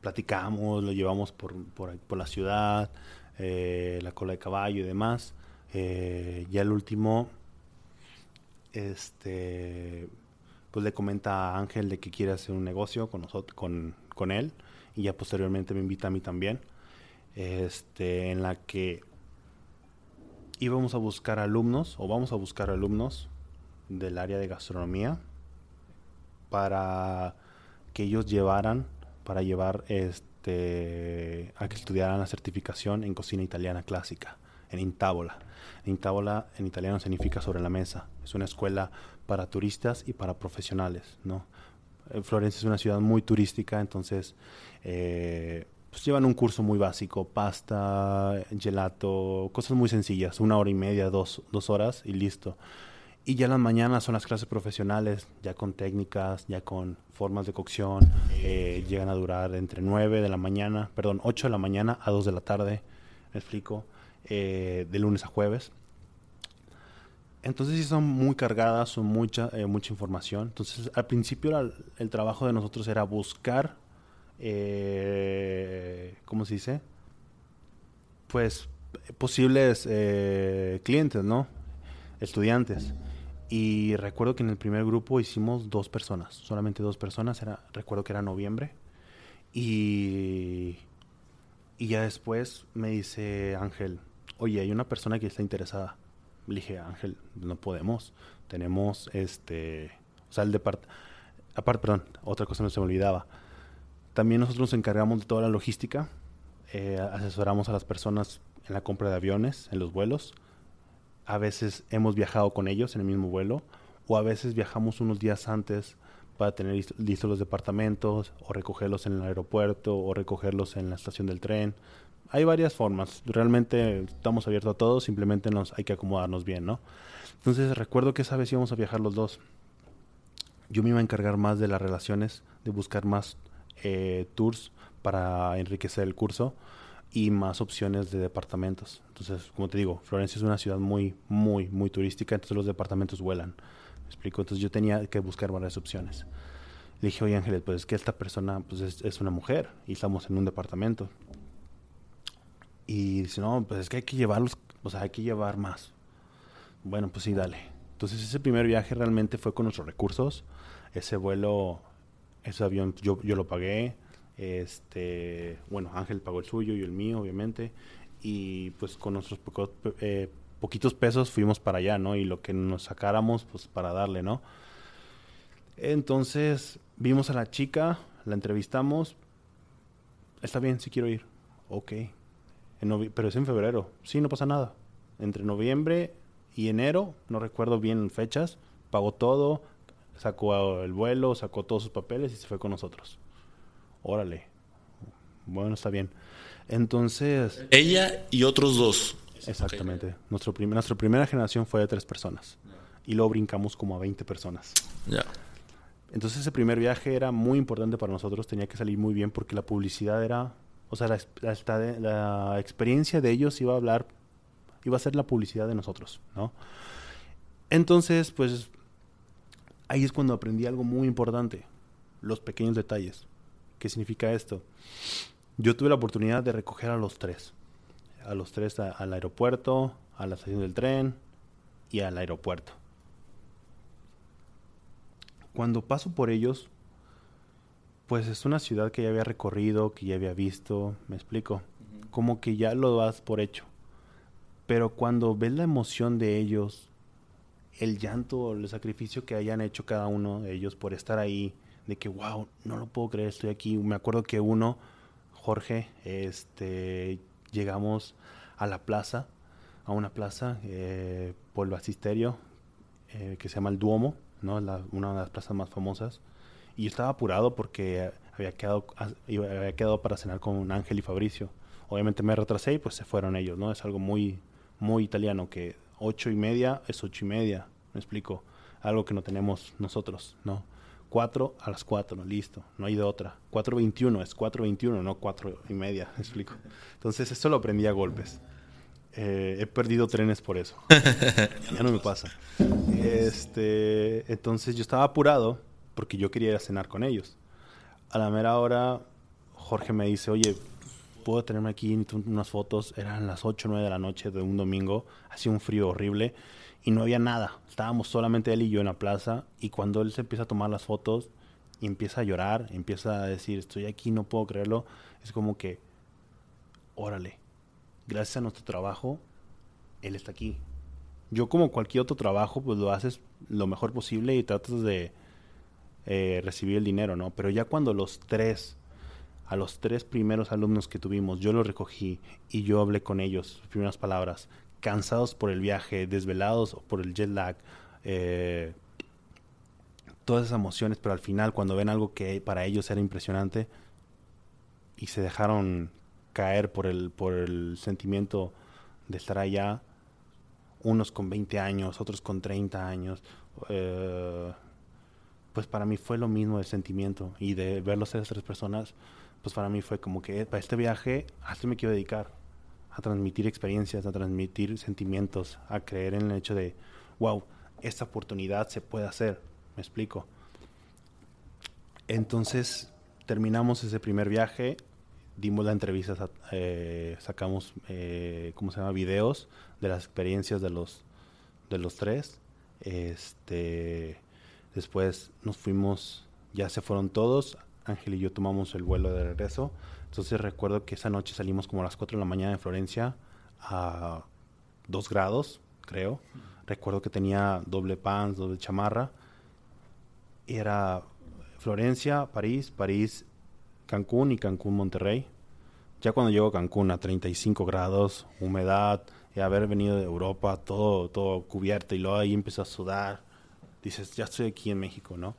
platicamos, lo llevamos por, por, por la ciudad, eh, la cola de caballo y demás. Eh, ya el último, este, pues le comenta a Ángel de que quiere hacer un negocio con nosotros, con, con él, y ya posteriormente me invita a mí también, este, en la que íbamos a buscar alumnos, o vamos a buscar alumnos del área de gastronomía para que ellos llevaran, para llevar este, a que estudiaran la certificación en cocina italiana clásica, en Intábola. Intábola en italiano significa sobre la mesa. Es una escuela para turistas y para profesionales, ¿no? Florencia es una ciudad muy turística, entonces eh, pues llevan un curso muy básico, pasta, gelato, cosas muy sencillas, una hora y media, dos, dos horas y listo. Y ya las mañanas son las clases profesionales, ya con técnicas, ya con formas de cocción. Eh, llegan a durar entre 9 de la mañana, perdón, 8 de la mañana a 2 de la tarde, me explico, eh, de lunes a jueves. Entonces sí son muy cargadas, son mucha, eh, mucha información. Entonces al principio el trabajo de nosotros era buscar, eh, ¿cómo se dice? Pues posibles clientes, ¿no? Estudiantes. Y recuerdo que en el primer grupo hicimos dos personas, solamente dos personas. Era, recuerdo que era noviembre. Y, y ya después me dice Ángel, oye, hay una persona que está interesada le dije, Ángel, no podemos. Tenemos este. O sea, el departamento. Aparte, perdón, otra cosa no se me olvidaba. También nosotros nos encargamos de toda la logística. Eh, asesoramos a las personas en la compra de aviones, en los vuelos. A veces hemos viajado con ellos en el mismo vuelo. O a veces viajamos unos días antes para tener listos los departamentos, o recogerlos en el aeropuerto, o recogerlos en la estación del tren hay varias formas. Realmente estamos abiertos a todo, simplemente nos hay que acomodarnos bien, ¿no? Entonces recuerdo que esa vez íbamos a viajar los dos. Yo me iba a encargar más de las relaciones, de buscar más eh, tours para enriquecer el curso. Y más opciones de departamentos. Entonces, como te digo, Florencia es una ciudad muy, muy, muy turística, entonces los departamentos vuelan. ¿Me explico? Entonces yo tenía que buscar varias opciones. Le dije, oye Ángeles, pues es que esta persona pues es, es, una mujer y estamos en un departamento. Y dice, no, pues es que hay que llevarlos, o sea, hay que llevar más. Bueno, pues sí, dale. Entonces ese primer viaje realmente fue con nuestros recursos. Ese vuelo, ese avión yo, yo lo pagué. Este, bueno, Ángel pagó el suyo y el mío, obviamente. Y pues con nuestros eh, poquitos pesos fuimos para allá, ¿no? Y lo que nos sacáramos, pues para darle, ¿no? Entonces vimos a la chica, la entrevistamos. Está bien, sí quiero ir. Ok, pero es en febrero. Sí, no pasa nada. Entre noviembre y enero, no recuerdo bien fechas, pagó todo, sacó el vuelo, sacó todos sus papeles y se fue con nosotros. Órale. Bueno, está bien. Entonces... Ella y otros dos. Exactamente. Nuestro nuestra primera generación fue de tres personas. Y luego brincamos como a 20 personas. Ya. Entonces ese primer viaje era muy importante para nosotros, tenía que salir muy bien porque la publicidad era o sea, la, la, experiencia de ellos iba a hablar, iba a ser la publicidad de nosotros, ¿no? Entonces, pues, ahí es cuando aprendí algo muy importante, los pequeños detalles. ¿Qué significa esto? Yo tuve la oportunidad de recoger a los tres, a los tres al aeropuerto, a la estación del tren y al aeropuerto. Cuando paso por ellos, pues es una ciudad que ya había recorrido, que ya había visto, me explico, como que ya lo das por hecho. Pero cuando ves la emoción de ellos, el llanto, el sacrificio que hayan hecho cada uno de ellos por estar ahí, de que wow, no lo puedo creer, estoy aquí. Me acuerdo que uno, Jorge, este, llegamos a la plaza, a una plaza eh, por el basisterio eh, que se llama el Duomo, ¿no? una de las plazas más famosas. Y yo estaba apurado porque había quedado, había quedado para cenar con Ángel y Fabricio. Obviamente me retrasé y pues se fueron ellos, ¿no? Es algo muy, muy italiano, que ocho y media es ocho y media, me explico. Algo que no tenemos nosotros, ¿no? Cuatro a las cuatro, listo, no hay de otra. Cuatro veintiuno es cuatro veintiuno, no cuatro y media, me explico. Entonces esto lo aprendí a golpes. Eh, he perdido trenes por eso. ya no me pasa. Este, entonces yo estaba apurado porque yo quería ir a cenar con ellos. A la mera hora, Jorge me dice, oye, ¿puedo tenerme aquí unas fotos? Eran las 8 o 9 de la noche de un domingo, hacía un frío horrible y no había nada. Estábamos solamente él y yo en la plaza y cuando él se empieza a tomar las fotos y empieza a llorar, empieza a decir, estoy aquí, no puedo creerlo, es como que, órale, gracias a nuestro trabajo, él está aquí. Yo como cualquier otro trabajo, pues lo haces lo mejor posible y tratas de eh, recibir el dinero, ¿no? Pero ya cuando los tres, a los tres primeros alumnos que tuvimos, yo los recogí y yo hablé con ellos, primeras palabras, cansados por el viaje, desvelados por el jet lag, eh, todas esas emociones, pero al final cuando ven algo que para ellos era impresionante y se dejaron caer por el, por el sentimiento de estar allá, unos con 20 años, otros con 30 años, eh, pues para mí fue lo mismo el sentimiento y de verlos a esas tres personas, pues para mí fue como que para este viaje a esto me quiero dedicar, a transmitir experiencias, a transmitir sentimientos, a creer en el hecho de, wow, esta oportunidad se puede hacer, me explico. Entonces terminamos ese primer viaje, dimos la entrevista, eh, sacamos, eh, ¿cómo se llama? Videos de las experiencias de los, de los tres. Este Después nos fuimos, ya se fueron todos. Ángel y yo tomamos el vuelo de regreso. Entonces recuerdo que esa noche salimos como a las 4 de la mañana de Florencia a 2 grados, creo. Recuerdo que tenía doble pants, doble chamarra. Era Florencia, París, París, Cancún y Cancún, Monterrey. Ya cuando llego a Cancún a 35 grados, humedad, y haber venido de Europa, todo, todo cubierto, y luego ahí empezó a sudar dices, ya estoy aquí en México, ¿no?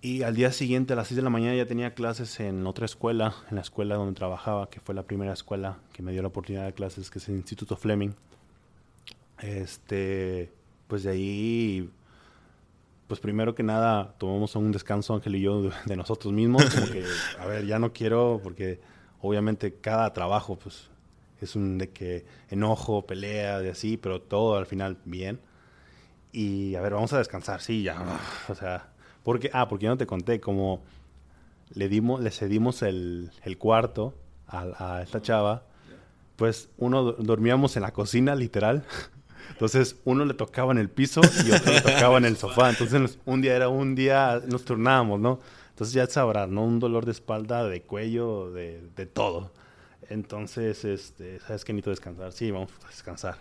Y al día siguiente, a las 6 de la mañana, ya tenía clases en otra escuela, en la escuela donde trabajaba, que fue la primera escuela que me dio la oportunidad de clases, que es el Instituto Fleming. Este, pues de ahí, pues primero que nada, tomamos un descanso, Ángel y yo, de, nosotros mismos, como a ver, ya no quiero, porque Obviamente cada trabajo, pues, es un de que enojo, pelea, de así, pero todo al final bien. Y a ver, vamos a descansar, sí, ya. O sea, porque, ah, porque no te conté, como le dimos, le cedimos el, el cuarto a, a, esta chava, pues uno dormíamos en la cocina, literal. Entonces uno le tocaba en el piso y otro le tocaba en el sofá. Entonces un día era un día, nos turnábamos, ¿no? Entonces ya sabrás, ¿no? Un dolor de espalda, de cuello, de, de todo. Entonces, este, ¿sabes que Necesito descansar. Sí, vamos a descansar.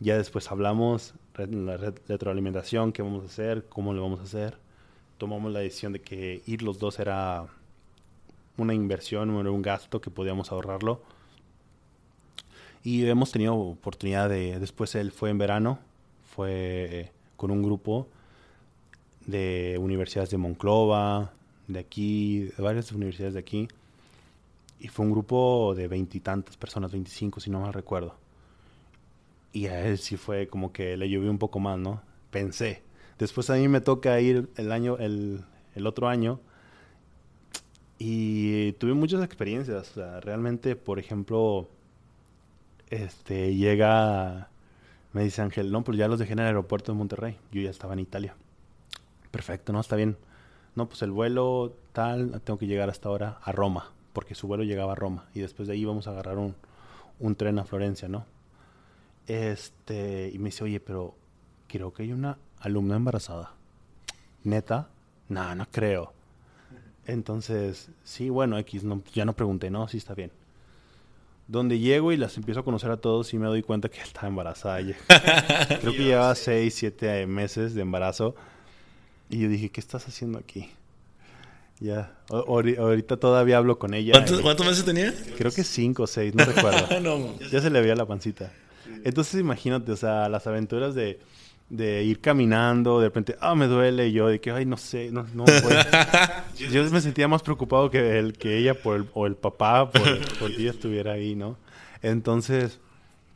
Ya después hablamos, la retroalimentación, qué vamos a hacer, cómo lo vamos a hacer. Tomamos la decisión de que ir los dos era una inversión, era un gasto que podíamos ahorrarlo. Y hemos tenido oportunidad de, después él fue en verano, fue con un grupo de universidades de Monclova, de aquí, de varias universidades de aquí. Y fue un grupo de veintitantas personas, veinticinco si no mal recuerdo. Y a él sí fue como que le llovió un poco más, ¿no? Pensé. Después a mí me toca ir el año, el, el otro año. Y tuve muchas experiencias. O sea, realmente, por ejemplo, este, llega, me dice Ángel, no, pues ya los dejé en el aeropuerto de Monterrey. Yo ya estaba en Italia. Perfecto, no, está bien. No, pues el vuelo tal, tengo que llegar hasta ahora a Roma, porque su vuelo llegaba a Roma. Y después de ahí vamos a agarrar un, un tren a Florencia, ¿no? Este, y me dice, oye, pero creo que hay una alumna embarazada. ¿Neta? No, no creo. Entonces, sí, bueno, X, no, ya no pregunté, no, sí está bien. Donde llego y las empiezo a conocer a todos y me doy cuenta que estaba embarazada. creo que llevaba 6, 7 meses de embarazo. Y yo dije, ¿qué estás haciendo aquí? Ya, ahorita todavía hablo con ella. ¿Cuántos, meses tenía? Creo que 5 o 6, no recuerdo. no. Ya se le veía la pancita. Entonces imagínate, o sea, las aventuras de, de ir caminando, de repente, ah, me duele, y yo de que, ay, no sé, no, no Yo me sentía más preocupado que, el, que ella por el, o el papá por, por que ella estuviera ahí, ¿no? Entonces,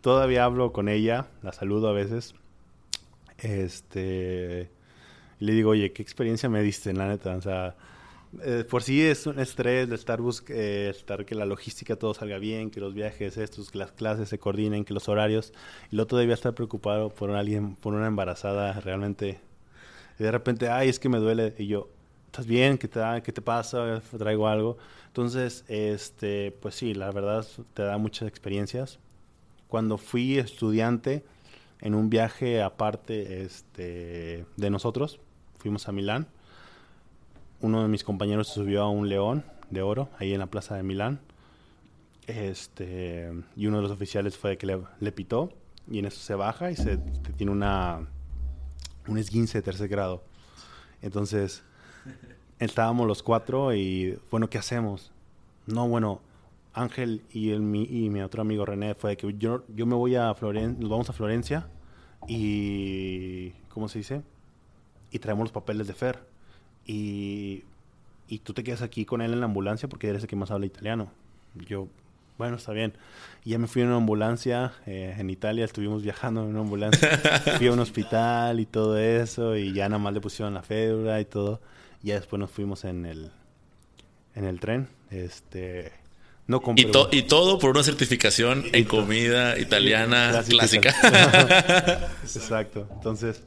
todavía hablo con ella, la saludo a veces, este, le digo, oye, ¿qué experiencia me diste, la neta? O sea, eh, por sí es un estrés de estar, eh, estar que la logística todo salga bien, que los viajes estos, que las clases se coordinen, que los horarios. Y luego todavía estar preocupado por alguien, por una embarazada realmente. Y de repente, ay, es que me duele. Y yo, ¿estás bien? ¿Qué te, ¿Qué te pasa? ¿Traigo algo? Entonces, este, pues sí, la verdad te da muchas experiencias. Cuando fui estudiante en un viaje aparte este, de nosotros, fuimos a Milán uno de mis compañeros se subió a un león de oro ahí en la plaza de Milán. Este, y uno de los oficiales fue que le, pitó y en eso se baja y se tiene una un esguince de tercer grado. Entonces, estábamos los cuatro y bueno, ¿qué hacemos? No, bueno, Ángel y, el, mi, y mi otro amigo René fue que yo, yo me voy a Florencia, nos vamos a Florencia y ¿cómo se dice? Y traemos los papeles de Fer y, y tú te quedas aquí con él en la ambulancia porque eres el que más habla italiano. Yo, bueno, está bien. Y ya me fui en una ambulancia eh, en Italia, estuvimos viajando en una ambulancia. fui a un hospital y todo eso, y ya nada más le pusieron la fédula y todo. Y ya después nos fuimos en el, en el tren. Este, no y, y, todo por una certificación en comida italiana clásica. Exacto. Entonces,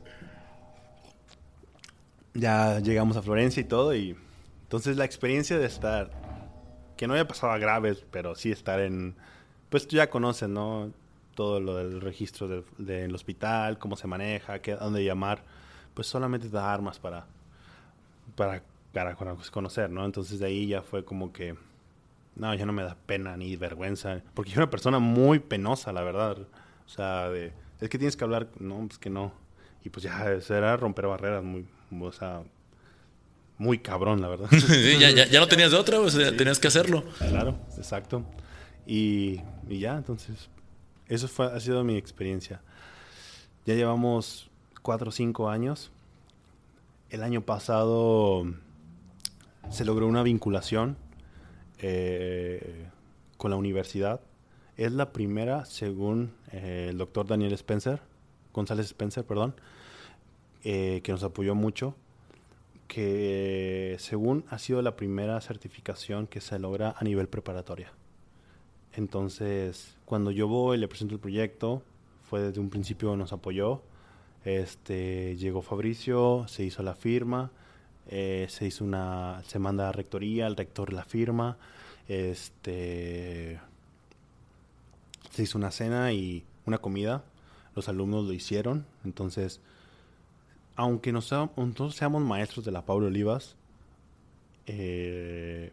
ya llegamos a Florencia y todo y entonces la experiencia de estar que no haya pasado a graves pero sí estar en pues tú ya conoces no todo lo del registro del, hospital cómo se maneja qué dónde llamar pues solamente da armas para para para conocer no entonces de ahí ya fue como que no ya no me da pena ni vergüenza porque yo soy una persona muy penosa la verdad. O sea de es que tienes que hablar no pues que no. Y pues ya será romper barreras muy o sea, muy cabrón, la verdad. ya, no tenías de otra, o sea, tenías que hacerlo. Claro, exacto. Y, ya, entonces, eso fue, ha sido mi experiencia. Ya llevamos cuatro o cinco años. El año pasado se logró una vinculación eh, con la universidad. Es la primera, según eh, el doctor Daniel Spencer, González Spencer, perdón, eh, que nos apoyó mucho, que según ha sido la primera certificación que se logra a nivel preparatoria. Entonces, cuando yo voy, le presento el proyecto, fue desde un principio nos apoyó. Este, llegó Fabricio, se hizo la firma, eh, se hizo una, se manda a rectoría, el rector la firma, este, se hizo una cena y una comida, los alumnos lo hicieron, entonces, aunque nosotros seamos maestros de la Pablo Olivas, eh,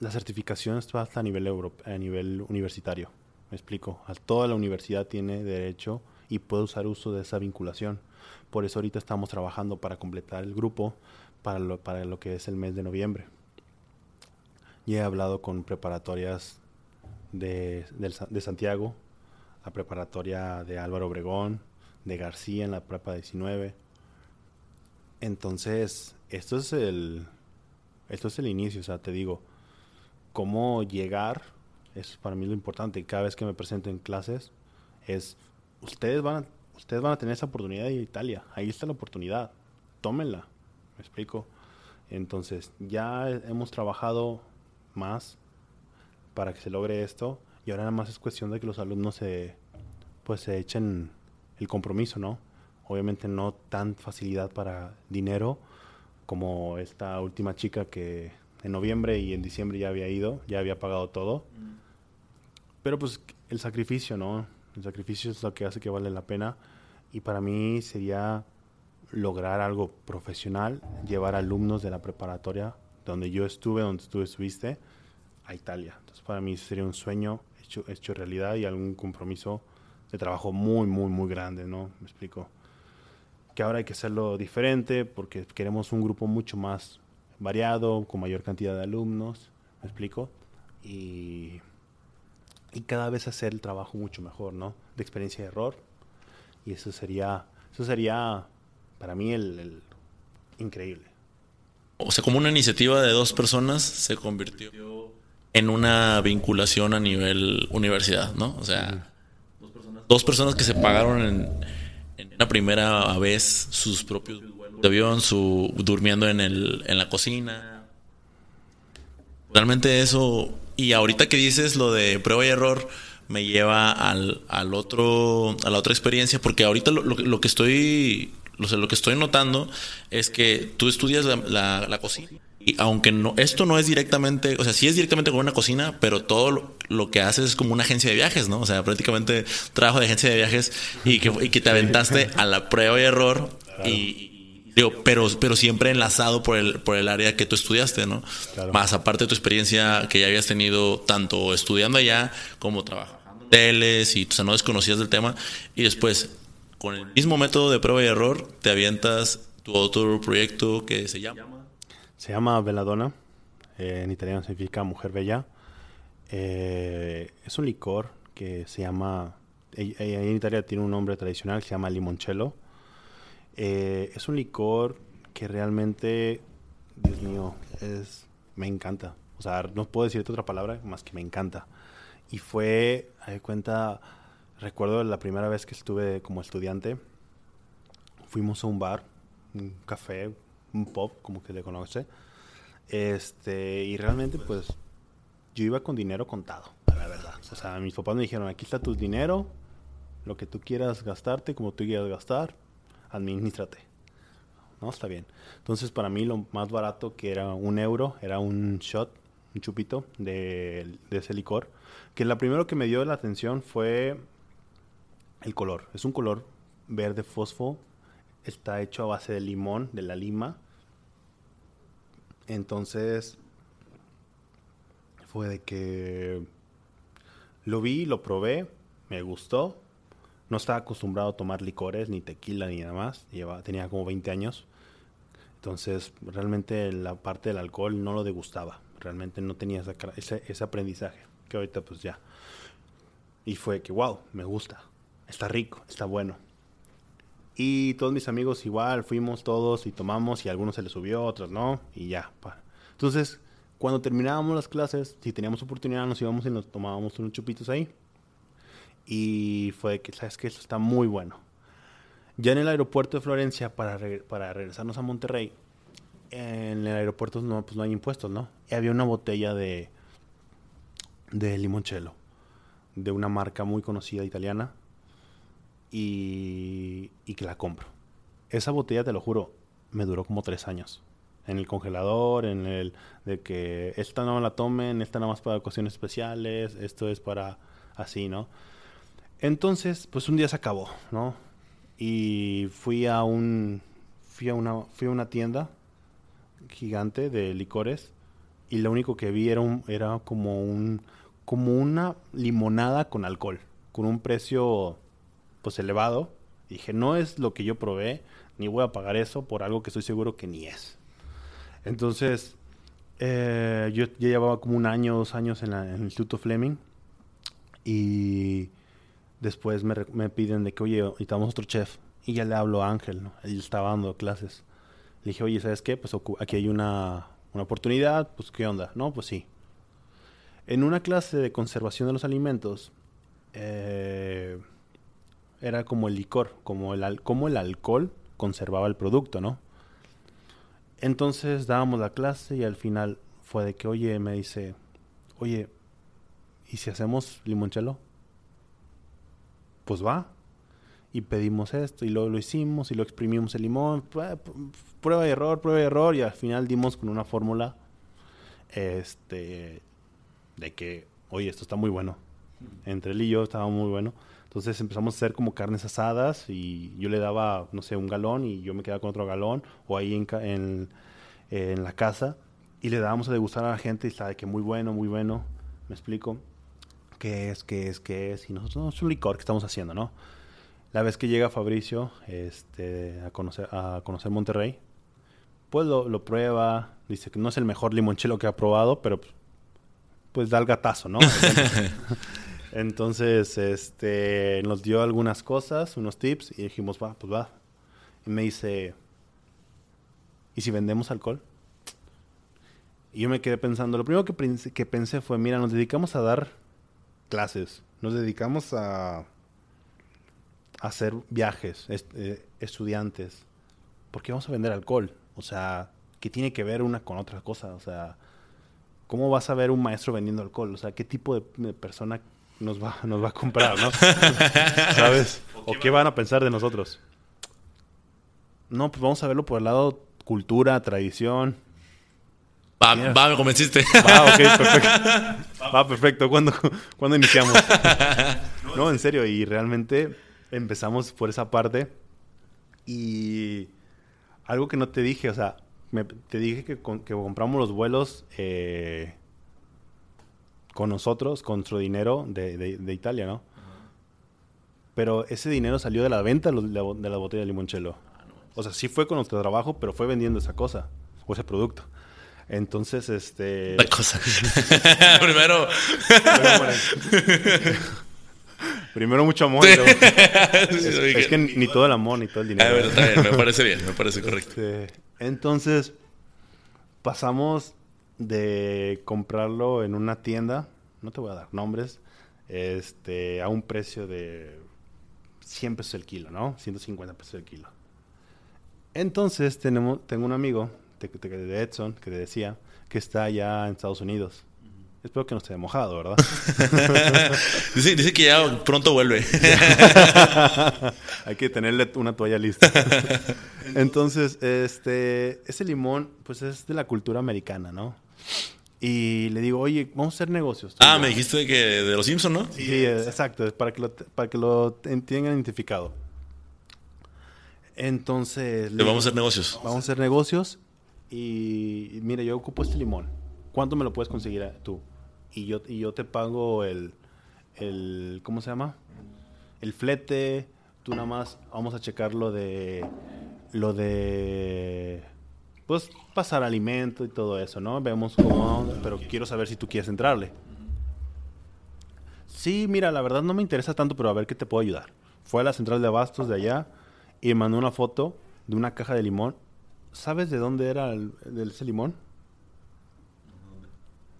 la certificación está hasta a nivel, a nivel universitario. Me explico. Toda la universidad tiene derecho y puede usar uso de esa vinculación. Por eso ahorita estamos trabajando para completar el grupo para lo, para lo que es el mes de noviembre. Y he hablado con preparatorias de, de Santiago, la preparatoria de Álvaro Obregón, de García en la prepa 19. Entonces, esto es el, esto es el inicio, o sea, te digo, cómo llegar, es para mí lo importante. Cada vez que me presento en clases, es, ustedes van a, ustedes van a tener esa oportunidad de Italia. Ahí está la oportunidad. Tómenla. ¿Me explico? Entonces, ya hemos trabajado más para que se logre esto y ahora nada más es cuestión de que los alumnos se pues se echen el compromiso, ¿no? Obviamente no tan facilidad para dinero como esta última chica que en noviembre y en diciembre ya había ido, ya había pagado todo. Mm. Pero pues el sacrificio, ¿no? El sacrificio es lo que hace que vale la pena. Y para mí sería lograr algo profesional, llevar alumnos de la preparatoria donde yo estuve, donde tú estuviste, a Italia. Entonces para mí sería un sueño hecho, hecho realidad y algún compromiso de trabajo muy, muy, muy grande, ¿no? Me explico. Que ahora hay que hacerlo diferente porque queremos un grupo mucho más variado, con mayor cantidad de alumnos, ¿me explico? Y, y cada vez hacer el trabajo mucho mejor, ¿no? De experiencia de error. Y eso sería, eso sería para mí el, increíble. O sea, como una iniciativa de dos personas se convirtió en una vinculación a nivel universidad, ¿no? O sea, dos, personas, que se pagaron en, en una primera vez sus propios de avión, su, durmiendo en, el, en la cocina. Realmente eso, y ahorita que dices lo de prueba y error, me lleva al, al otro, a la otra experiencia, porque ahorita lo, lo, que estoy, lo, lo, que estoy notando es que tú estudias la, la, cocina. Y aunque no, esto no es directamente, o sea, sí es directamente con una cocina, pero todo lo, que haces es como una agencia de viajes, ¿no? O sea, prácticamente trabajo de agencia de viajes y que, y que te aventaste a la prueba y error y, Digo, pero, pero siempre enlazado por el, por el área que tú estudiaste, ¿no? Más aparte de tu experiencia que ya habías tenido tanto estudiando allá como trabajando en teles y o sea, no desconocías del tema. Y después, con el mismo método de prueba y error, te avientas tu otro proyecto que se llama. Se llama Veladona. Eh, en italiano significa mujer bella. Eh, es un licor que se llama. En Italia tiene un nombre tradicional se llama limoncello eh, es un licor que realmente, Dios mío, es, me encanta. O sea, no puedo decirte otra palabra más que me encanta. Y fue, a cuenta, recuerdo la primera vez que estuve como estudiante, fuimos a un bar, un café, pop, como que le conoce. Este, y realmente, pues, yo iba con dinero contado, la verdad. O sea, mis papás me dijeron, aquí está tu dinero, lo que tú quieras gastarte, como tú quieras gastar, administrate. ¿No? Está bien. Entonces, para mí lo más barato que era un euro era un shot, un chupito de, ese licor. Que la primero que me dio la atención fue el color. Es un color verde fosfo. Está hecho a base de limón, de la lima. Entonces, fue de que lo vi, lo probé, me gustó no estaba acostumbrado a tomar licores, ni tequila, ni nada más. Lleva, tenía como 20 años. Entonces, realmente la parte del alcohol no lo degustaba. Realmente no tenía ese, ese aprendizaje. Que ahorita pues ya. Y fue que, wow, me gusta. Está rico, está bueno. Y todos mis amigos igual, fuimos todos y tomamos y a algunos se les subió, otros no, y ya. Entonces, cuando terminábamos las clases, si teníamos oportunidad, nos íbamos y nos tomábamos unos chupitos ahí. Y fue que, ¿sabes que Eso está muy bueno. Ya en el aeropuerto de Florencia, para, para regresarnos a Monterrey, en el aeropuerto no, pues no hay impuestos, ¿no? Y había una botella de, de limoncello, de una marca muy conocida italiana, y, que la compro. Esa botella, te lo juro, me duró como tres años. En el congelador, en el de que esta no la tomen, esta nada más para ocasiones especiales, esto es para así, ¿no? Entonces, pues un día se acabó, ¿no? Y fui a un fui a una fui a una tienda gigante de licores y lo único que vi era un, era como un como una limonada con alcohol, con un precio pues elevado. dije, no es lo que yo probé, ni voy a pagar eso por algo que estoy seguro que ni es. Entonces, eh, yo ya llevaba como un año, dos años en, el Instituto Fleming y después me, me, piden de que, oye, necesitamos otro chef. Y ya le hablo a Ángel. Él estaba dando clases. Le dije, oye, ¿sabes qué? Pues aquí hay una, una oportunidad, pues ¿qué onda? No, pues sí. En una clase de conservación de los alimentos, eh, era como el licor, como el, como el alcohol conservaba el producto, ¿no? Entonces dábamos la clase y al final fue de que, oye, me dice, oye, ¿y si hacemos limoncello? Pues va. Y pedimos esto y luego lo hicimos y lo exprimimos el limón. Prueba y error, prueba y error. Y al final dimos con una fórmula este, de que, oye, esto está muy bueno. Entre él y yo estaba muy bueno. Entonces empezamos a hacer como carnes asadas y yo le daba, no sé, un galón y yo me quedaba con otro galón o ahí en, en, en la casa y le dábamos a degustar a la gente y estaba de que muy bueno, muy bueno, me explico, qué es, qué es, qué es y nosotros no, es un licor que estamos haciendo, ¿no? La vez que llega Fabricio este, a, conocer, a conocer Monterrey, pues lo, lo prueba, dice que no es el mejor limonchelo que ha probado, pero pues da el gatazo, ¿no? Entonces, este, nos dio algunas cosas, unos tips, y dijimos, va, pues va. Y me dice, ¿y si vendemos alcohol? Y yo me quedé pensando, lo primero que, pensé, que pensé fue, mira, nos dedicamos a dar clases, nos dedicamos a, hacer viajes, est eh, estudiantes. ¿Por qué vamos a vender alcohol? O sea, ¿qué tiene que ver una con otra cosa? O sea, ¿cómo vas a ver un maestro vendiendo alcohol? O sea, ¿qué tipo de persona nos va, nos va a comprar, ¿no? ¿Sabes? ¿O qué van a pensar de nosotros? No, pues vamos a verlo por el lado cultura, tradición. Va, va me convenciste. Va, ok, perfecto. Va, perfecto. ¿Cuándo, ¿Cuándo iniciamos? No, en serio, y realmente empezamos por esa parte. Y algo que no te dije, o sea, me, te dije que, con, que compramos los vuelos eh, con nosotros, con nuestro dinero de, de, de Italia, ¿no? Pero ese dinero salió de la venta de la, de la botella de limoncello. No. O sea, sí fue con nuestro trabajo, pero fue vendiendo esa cosa, o ese producto. Entonces, este... La cosa. Primero... Primero mucho amor. Es, es, que ni todo el amor, ni todo el dinero. Ah, bueno, está bien, me parece bien, me parece correcto. Este, entonces, pasamos de comprarlo en una tienda, no te voy a dar nombres, este, a un precio de 100 pesos el kilo, ¿no? 150 pesos el kilo. Entonces, tenemos, tengo un amigo de, de Edson que te decía que está allá en Estados Unidos. Espero que no esté mojado, ¿verdad? dice, dice, que ya pronto vuelve. Hay que tenerle una toalla lista. Entonces, este, ese limón, pues es de la cultura americana, ¿no? Y le digo, oye, vamos a hacer negocios. Ah, me dijiste que de los Simpsons, ¿no? Sí, sí exacto, para que lo, para que lo tengan identificado. Entonces... Le vamos a hacer negocios. Vamos a hacer negocios y mira, yo ocupo este limón. ¿Cuánto me lo puedes conseguir tú? Y yo, y yo te pago el, el, ¿cómo se llama? El flete, tú nada más, vamos a checar lo de, lo de, pues pasar alimento y todo eso, ¿no? Vemos cómo, pero quiero saber si tú quieres entrarle. Sí, mira, la verdad no me interesa tanto, pero a ver qué te puedo ayudar. Fue a la central de abastos de allá y me mandó una foto de una caja de limón. ¿Sabes de dónde era el, de ese limón?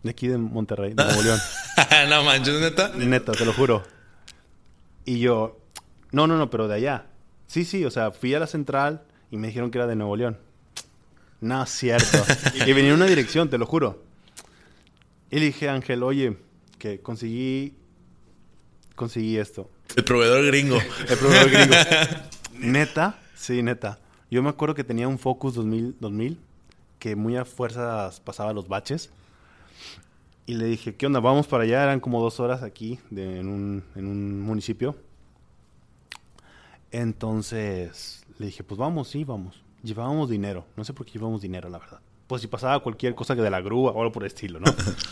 De aquí de Monterrey, de Nuevo León. no manches, neta. Neta, te lo juro. Y yo, no, no, no, pero de allá. Sí, sí, o sea, fui a la central y me dijeron que era de Nuevo León. No, es cierto. y venía en una dirección, te lo juro. Y le dije a Ángel, oye, que conseguí, conseguí esto. El proveedor gringo. El proveedor gringo. neta, sí, neta. Yo me acuerdo que tenía un Focus 2000, 2000 que muy a fuerzas pasaba los baches. Y le dije, ¿qué onda? Vamos para allá. Eran como dos horas aquí de, en, un, en un municipio. Entonces le dije, pues vamos, sí, vamos. Llevábamos dinero. No sé por qué llevábamos dinero, la verdad. Pues si pasaba cualquier cosa que de la grúa o algo por el estilo, ¿no?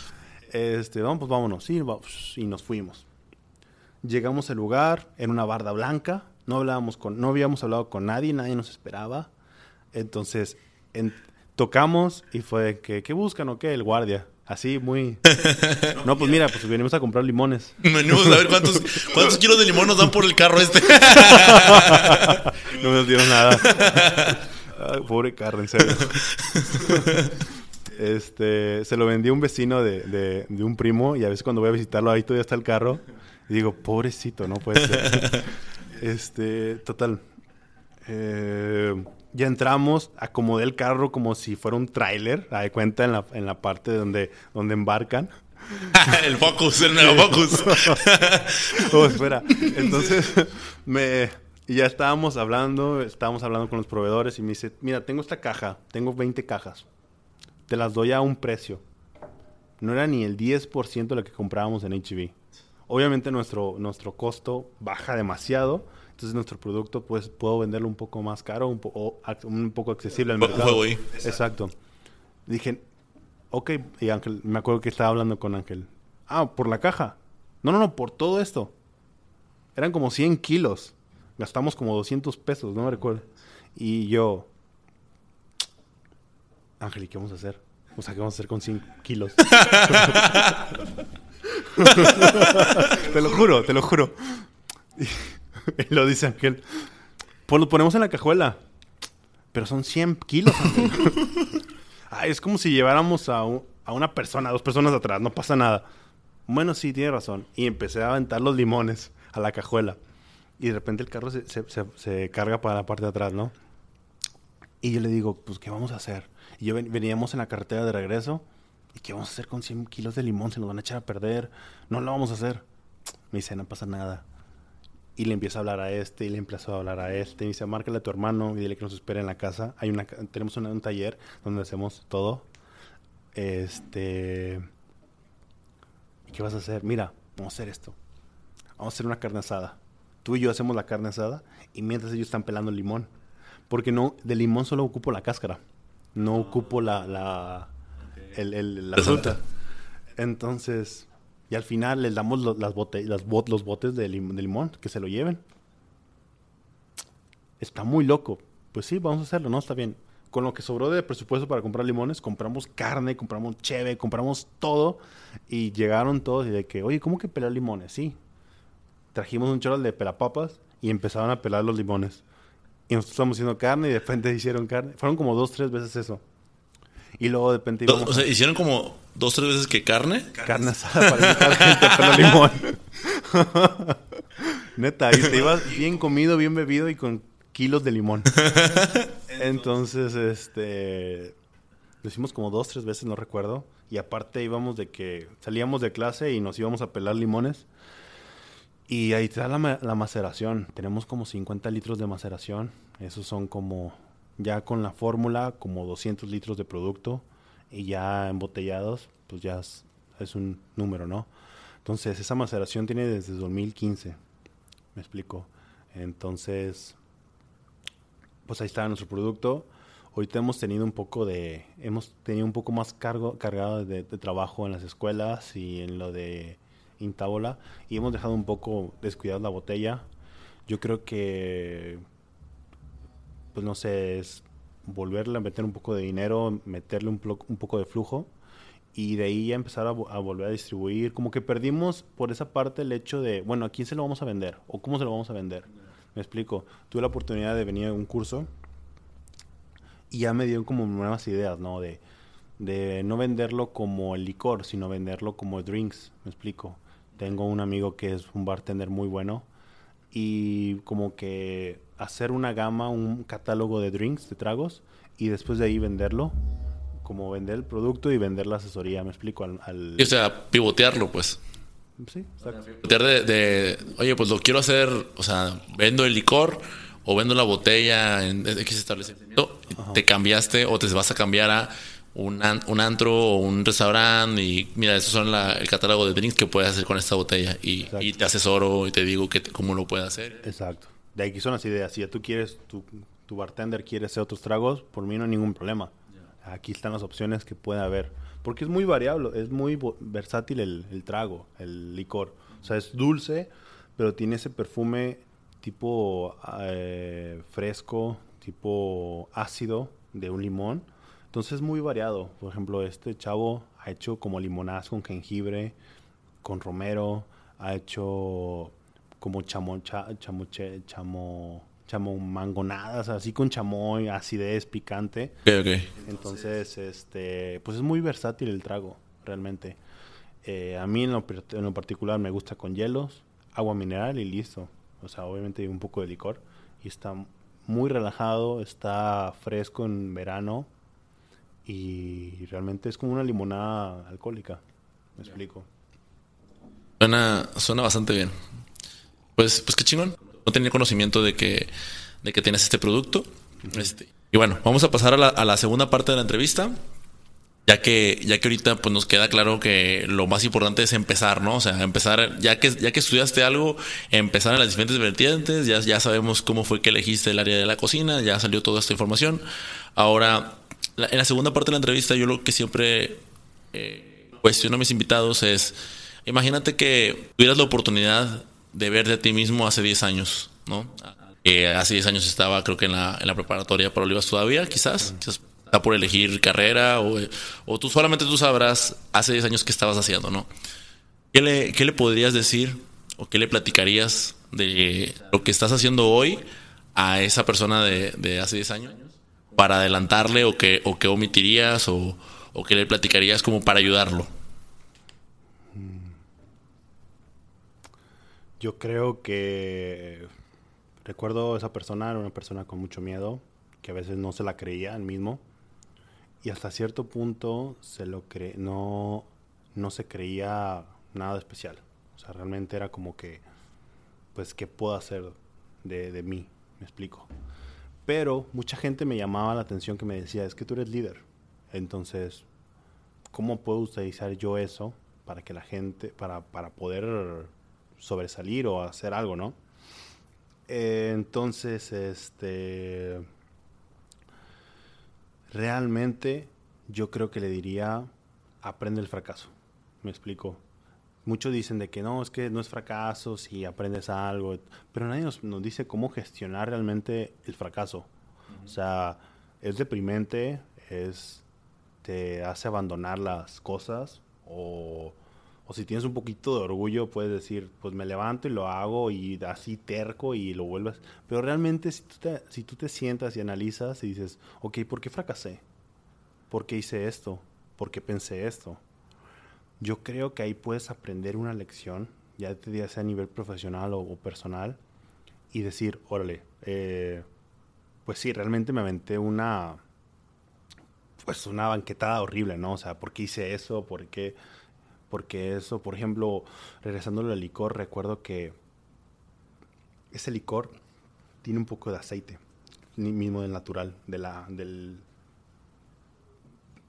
este, vamos, pues vámonos. Sí, vamos. Y nos fuimos. Llegamos al lugar, en una barda blanca. No, hablábamos con, no habíamos hablado con nadie, nadie nos esperaba. Entonces, tocamos y fue que, ¿qué buscan o qué? El guardia. Así, muy... No, pues mira, pues venimos a comprar limones. Venimos a ver cuántos, cuántos kilos de limón nos dan por el carro este. no nos dieron nada. Pobre carro, en serio. Este, se lo vendí a un vecino de, de, de, un primo y a veces cuando voy a visitarlo ahí todavía está el carro y digo, pobrecito, no puede ser. Este, total. Eh, ya entramos, acomodé el carro como si fuera un tráiler, de cuenta en la, en la parte donde, donde embarcan. el Focus, el nuevo Focus. oh, espera. Entonces, me, ya estábamos hablando, estábamos hablando con los proveedores y me dice, mira, tengo esta caja, tengo 20 cajas, te las doy a un precio. No era ni el 10% de lo que comprábamos en HB. Obviamente nuestro, nuestro costo baja demasiado, entonces nuestro producto pues puedo venderlo un poco más caro un o un poco accesible al mercado. Exacto. Dije, ok, y Ángel, me acuerdo que estaba hablando con Ángel. Ah, por la caja. No, no, no, por todo esto. Eran como 100 kilos. Gastamos como 200 pesos, no me recuerdo. Y yo, Ángel, ¿y qué vamos a hacer? O sea, ¿qué vamos a hacer con 100 kilos? te lo juro, te lo juro. Y lo dice Ángel. Pues lo ponemos en la cajuela. Pero son 100 kilos, Ay, es como si lleváramos a, a, una persona, a dos personas atrás. No pasa nada. Bueno, sí, tiene razón. Y empecé a aventar los limones a la cajuela. Y de repente el carro se, se, carga para la parte de atrás, ¿no? Y yo le digo, pues, ¿qué vamos a hacer? Y yo veníamos en la carretera de regreso. ¿Y qué vamos a hacer con 100 kilos de limón? Se nos van a echar a perder. No lo vamos a hacer. Me dice, no pasa nada. Y le empieza a hablar a este, y le empieza a hablar a este. Y dice, márcale a tu hermano y dile que nos espere en la casa. Hay una, tenemos un taller donde hacemos todo. Este... ¿Y qué vas a hacer? Mira, vamos a hacer esto. Vamos a hacer una carne asada. Tú y yo hacemos la carne asada y mientras ellos están pelando el limón. Porque no, de limón solo ocupo la cáscara. No ocupo la, la, el, la fruta. Entonces, y al final les damos las bote, las los botes de, limón, que se lo lleven. Está muy loco. Pues sí, vamos a hacerlo, ¿no? Está bien. Con lo que sobró de presupuesto para comprar limones, compramos carne, compramos cheve, compramos todo. Y llegaron todos y de que, oye, ¿cómo que pelar limones? Sí. Trajimos un chorro de pelapapas y empezaron a pelar los limones. Y nosotros estábamos haciendo carne y de repente hicieron carne. Fueron como dos, tres veces eso. Y luego de repente íbamos... O sea, ¿hicieron como dos, tres veces que carne? Carne asada para gente limón. Neta, y te ibas bien comido, bien bebido y con kilos de limón. Entonces, este... Lo hicimos como dos, tres veces, no recuerdo. Y aparte íbamos de que salíamos de clase y nos íbamos a pelar limones. Y ahí está la, la maceración. Tenemos como 50 litros de maceración. Esos son como ya con la fórmula como 200 litros de producto y ya embotellados, pues ya es, un número, ¿no? Entonces, esa maceración tiene desde 2015, me explico. Entonces, pues ahí está nuestro producto. Ahorita hemos tenido un poco de, hemos tenido un poco más cargo, cargado de, de trabajo en las escuelas y en lo de Y hemos dejado un poco descuidada la botella. Yo creo que pues no sé, es volverle a meter un poco de dinero, meterle un, poco de flujo y de ahí ya empezar a, volver a distribuir. Como que perdimos por esa parte el hecho de, bueno, ¿a quién se lo vamos a vender? ¿O cómo se lo vamos a vender? Me explico. Tuve la oportunidad de venir a un curso y ya me dio como nuevas ideas, ¿no? De no venderlo como el licor, sino venderlo como drinks. Me explico. Tengo un amigo que es un bartender muy bueno y como que hacer una gama, un catálogo de drinks, de tragos, y después de ahí venderlo, como vender el producto y vender la asesoría, me explico. Al, O sea, pivotearlo, pues. Sí, exacto. De, de, oye, pues lo quiero hacer, o sea, vendo el licor o vendo la botella en X establecimiento, te cambiaste o te vas a cambiar a un, un antro o un restaurante y mira, eso son el catálogo de drinks que puedes hacer con esta botella y, y te asesoro y te digo que, cómo lo puedes hacer. Exacto. De aquí son las ideas. Si ya tú quieres, tu, tu bartender quiere hacer otros tragos, por mí no hay ningún problema. Aquí están las opciones que puede haber. Porque es muy variable, es muy versátil el, trago, el licor. O sea, es dulce, pero tiene ese perfume tipo eh, fresco, tipo ácido de un limón. Entonces es muy variado. Por ejemplo, este chavo ha hecho como limonadas con jengibre, con romero, ha hecho como chamo, chamo, chamo mangonadas, así con chamoy, acidez, picante. Entonces, este, pues es muy versátil el trago, realmente. Eh, a mí en lo, particular me gusta con hielos, agua mineral y listo. O sea, obviamente un poco de licor. Y está muy relajado, está fresco en verano y realmente es como una limonada alcohólica. Me explico. Suena, suena bastante bien. Pues, pues qué chingón no tenía conocimiento de que, de que tienes este producto. Este, y bueno, vamos a pasar a la, a la, segunda parte de la entrevista. Ya que, ya que ahorita pues nos queda claro que lo más importante es empezar, ¿no? O sea, empezar, ya que, ya que estudiaste algo, empezar en las diferentes vertientes, ya, ya sabemos cómo fue que elegiste el área de la cocina, ya salió toda esta información. Ahora, en la segunda parte de la entrevista, yo lo que siempre eh, cuestiono a mis invitados es, imagínate que tuvieras la oportunidad de ver de ti mismo hace 10 años, ¿no? Eh, hace 10 años estaba, creo que en la, en la preparatoria para Olivas todavía, quizás. Quizás está por elegir carrera o, o, tú solamente tú sabrás hace 10 años qué estabas haciendo, ¿no? ¿Qué le, ¿Qué le podrías decir o qué le platicarías de lo que estás haciendo hoy a esa persona de, de hace 10 años? Para adelantarle o qué o que omitirías o, o qué le platicarías como para ayudarlo. Yo creo que recuerdo esa persona era una persona con mucho miedo, que a veces no se la creía él mismo y hasta cierto punto se lo cre no no se creía nada especial. O sea, realmente era como que pues qué puedo hacer de, de mí, me explico. Pero mucha gente me llamaba la atención que me decía, es que tú eres líder. Entonces, ¿cómo puedo utilizar yo eso para que la gente, para, para poder sobresalir o hacer algo, ¿no? Eh, entonces, este, realmente yo creo que le diría, aprende el fracaso. Me explico. Muchos dicen de que no, es que no es fracaso si aprendes algo, pero nadie nos, nos dice cómo gestionar realmente el fracaso. O sea, es deprimente, es te hace abandonar las cosas o o si tienes un poquito de orgullo, puedes decir, pues me levanto y lo hago y así terco y lo vuelves. Pero realmente si tú te, si tú te sientas y analizas y dices, ok, ¿por qué fracasé? ¿Por qué hice esto? ¿Por qué pensé esto? Yo creo que ahí puedes aprender una lección, ya te sea a nivel profesional o, personal, y decir, órale, eh, pues sí, realmente me aventé una, pues una banquetada horrible, ¿no? O sea, ¿por qué hice eso? ¿Por qué? porque eso, por ejemplo, regresando al licor, recuerdo que ese licor tiene un poco de aceite, mismo del natural, de la, del,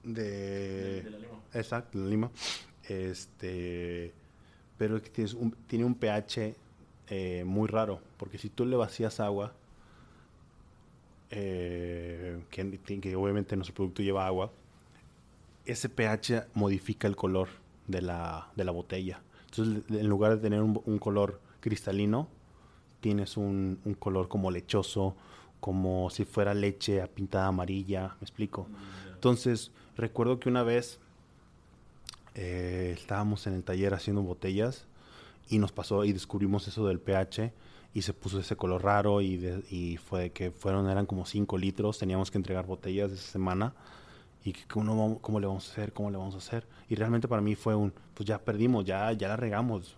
de, la lima. Exacto, la lima. Este, pero tiene un, tiene un pH eh, muy raro, porque si tú le vacías agua, eh, que, que obviamente nuestro producto lleva agua, ese pH modifica el color de la, de la botella. Entonces, en lugar de tener un, color cristalino, tienes un, un, color como lechoso, como si fuera leche pintada amarilla, ¿me explico? Mm, Entonces, recuerdo que una vez eh, estábamos en el taller haciendo botellas y nos pasó y descubrimos eso del pH y se puso ese color raro y, fue que fueron, eran como 5 litros, teníamos que entregar botellas esa semana y uno, cómo le vamos a hacer, cómo le vamos a hacer. Y realmente para mí fue un, pues ya perdimos, ya, ya la regamos.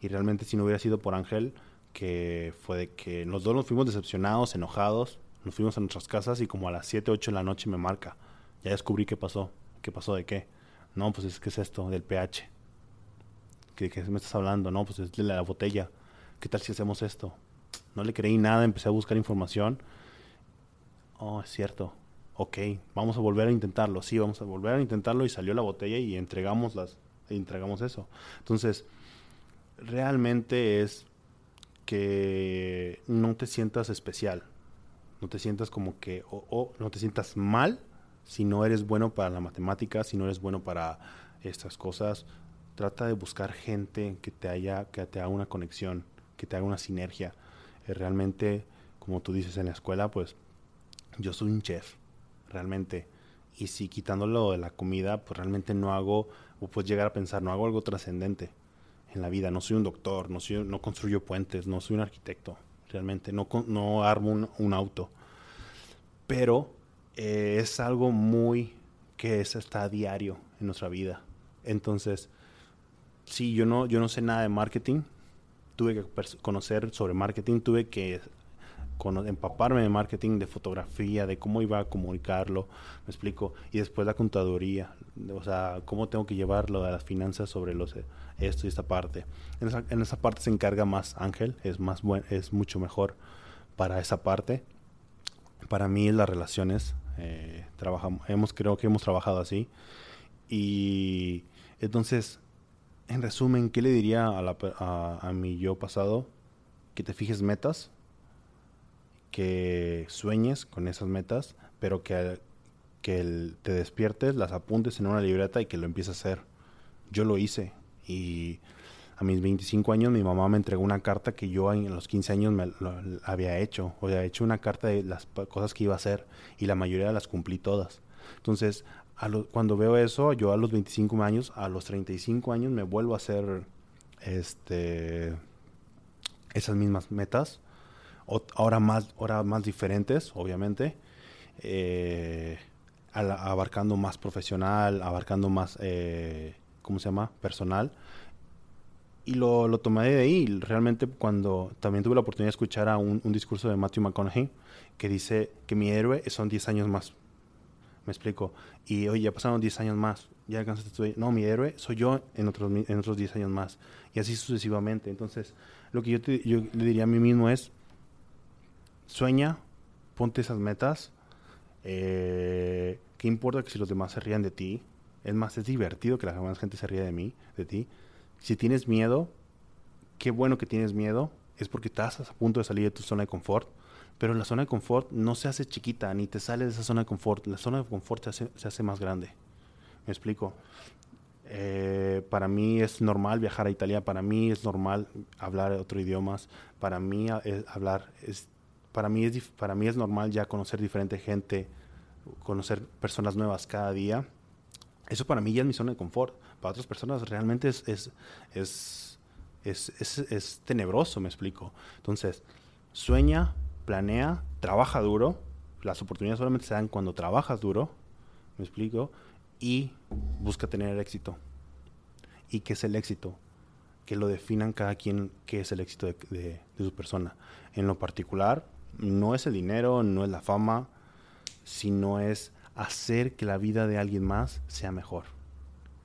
Y realmente si no hubiera sido por Ángel, que fue de que los dos nos fuimos decepcionados, enojados, nos fuimos a nuestras casas y como a las 7, 8 de la noche me marca. Ya descubrí qué pasó. ¿Qué pasó de qué? No, pues es que es esto, del pH. ¿Qué, me estás hablando? No, pues es de la botella. ¿Qué tal si hacemos esto? No le creí nada, empecé a buscar información. Oh, es cierto. Ok, vamos a volver a intentarlo. Sí, vamos a volver a intentarlo y salió la botella y entregamos las entregamos eso. Entonces, realmente es que no te sientas especial. No te sientas como que o, no te sientas mal si no eres bueno para la matemática, si no eres bueno para estas cosas. Trata de buscar gente que te haya que te haga una conexión, que te haga una sinergia. Eh, realmente, como tú dices en la escuela, pues yo soy un chef, realmente. Y si quitándolo de la comida, pues realmente no hago, o puedes llegar a pensar, no hago algo trascendente en la vida. No soy un doctor, no, soy, no construyo puentes, no soy un arquitecto, realmente. No, no armo un, auto. Pero eh, es algo muy que es, está a diario en nuestra vida. Entonces, sí, yo no, yo no sé nada de marketing. Tuve que conocer sobre marketing, tuve que empaparme de marketing, de fotografía, de cómo iba a comunicarlo, me explico, y después la contaduría, o sea, cómo tengo que llevarlo a las finanzas sobre los esto y esta parte. En esa, en esa parte se encarga más Ángel, es más buen, es mucho mejor para esa parte. Para mí las relaciones, eh, trabajamos, hemos creo que hemos trabajado así y entonces, en resumen, ¿qué le diría a, la, a, mi yo pasado? Que te fijes metas, que sueñes con esas metas, pero que, que te despiertes, las apuntes en una libreta y que lo empieces a hacer. Yo lo hice y a mis 25 años mi mamá me entregó una carta que yo en los 15 años me había hecho. O sea, hecho una carta de las cosas que iba a hacer y la mayoría las cumplí todas. Entonces, cuando veo eso, yo a los 25 años, a los 35 años me vuelvo a hacer este esas mismas metas ahora más, ahora más diferentes, obviamente, eh, abarcando más profesional, abarcando más, eh, ¿cómo se llama? Personal. Y lo, lo tomé de ahí. Realmente cuando también tuve la oportunidad de escuchar a un, discurso de Matthew McConaughey que dice que mi héroe son 10 años más. Me explico. Y oye, ya pasaron 10 años más. Ya alcanzaste No, mi héroe soy yo en otros, en otros 10 años más. Y así sucesivamente. Entonces, lo que yo, yo le diría a mí mismo es, sueña, ponte esas metas. Eh, ¿Qué importa que si los demás se rían de ti? Es más, es divertido que la demás gente se ría de mí, de ti. Si tienes miedo, qué bueno que tienes miedo, es porque estás a punto de salir de tu zona de confort. Pero la zona de confort no se hace chiquita, ni te sale de esa zona de confort. La zona de confort se hace, más grande. ¿Me explico? Eh, para mí es normal viajar a Italia, para mí es normal hablar otro idiomas, para mí es hablar para mí es, para mí es normal ya conocer diferente gente, conocer personas nuevas cada día. Eso para mí ya es mi zona de confort. Para otras personas realmente es, es, es, es, es tenebroso, me explico. Entonces, sueña, planea, trabaja duro. Las oportunidades solamente se dan cuando trabajas duro, me explico, y busca tener éxito. ¿Y qué es el éxito? Que lo definan cada quien qué es el éxito de, de, de su persona. En lo particular, no es el dinero, no es la fama, sino es hacer que la vida de alguien más sea mejor.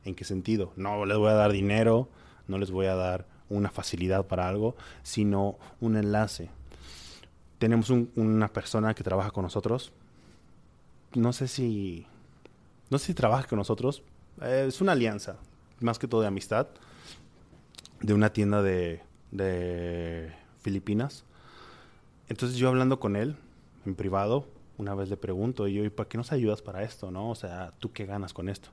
¿En qué sentido? No les voy a dar dinero, no les voy a dar una facilidad para algo, sino un enlace. Tenemos una persona que trabaja con nosotros. No sé si. No sé si trabaja con nosotros. Eh, es una alianza, más que todo de amistad, de una tienda de, Filipinas entonces yo hablando con él en privado, una vez le pregunto, y yo, ¿y para qué nos ayudas para esto? ¿No? O sea, ¿tú qué ganas con esto?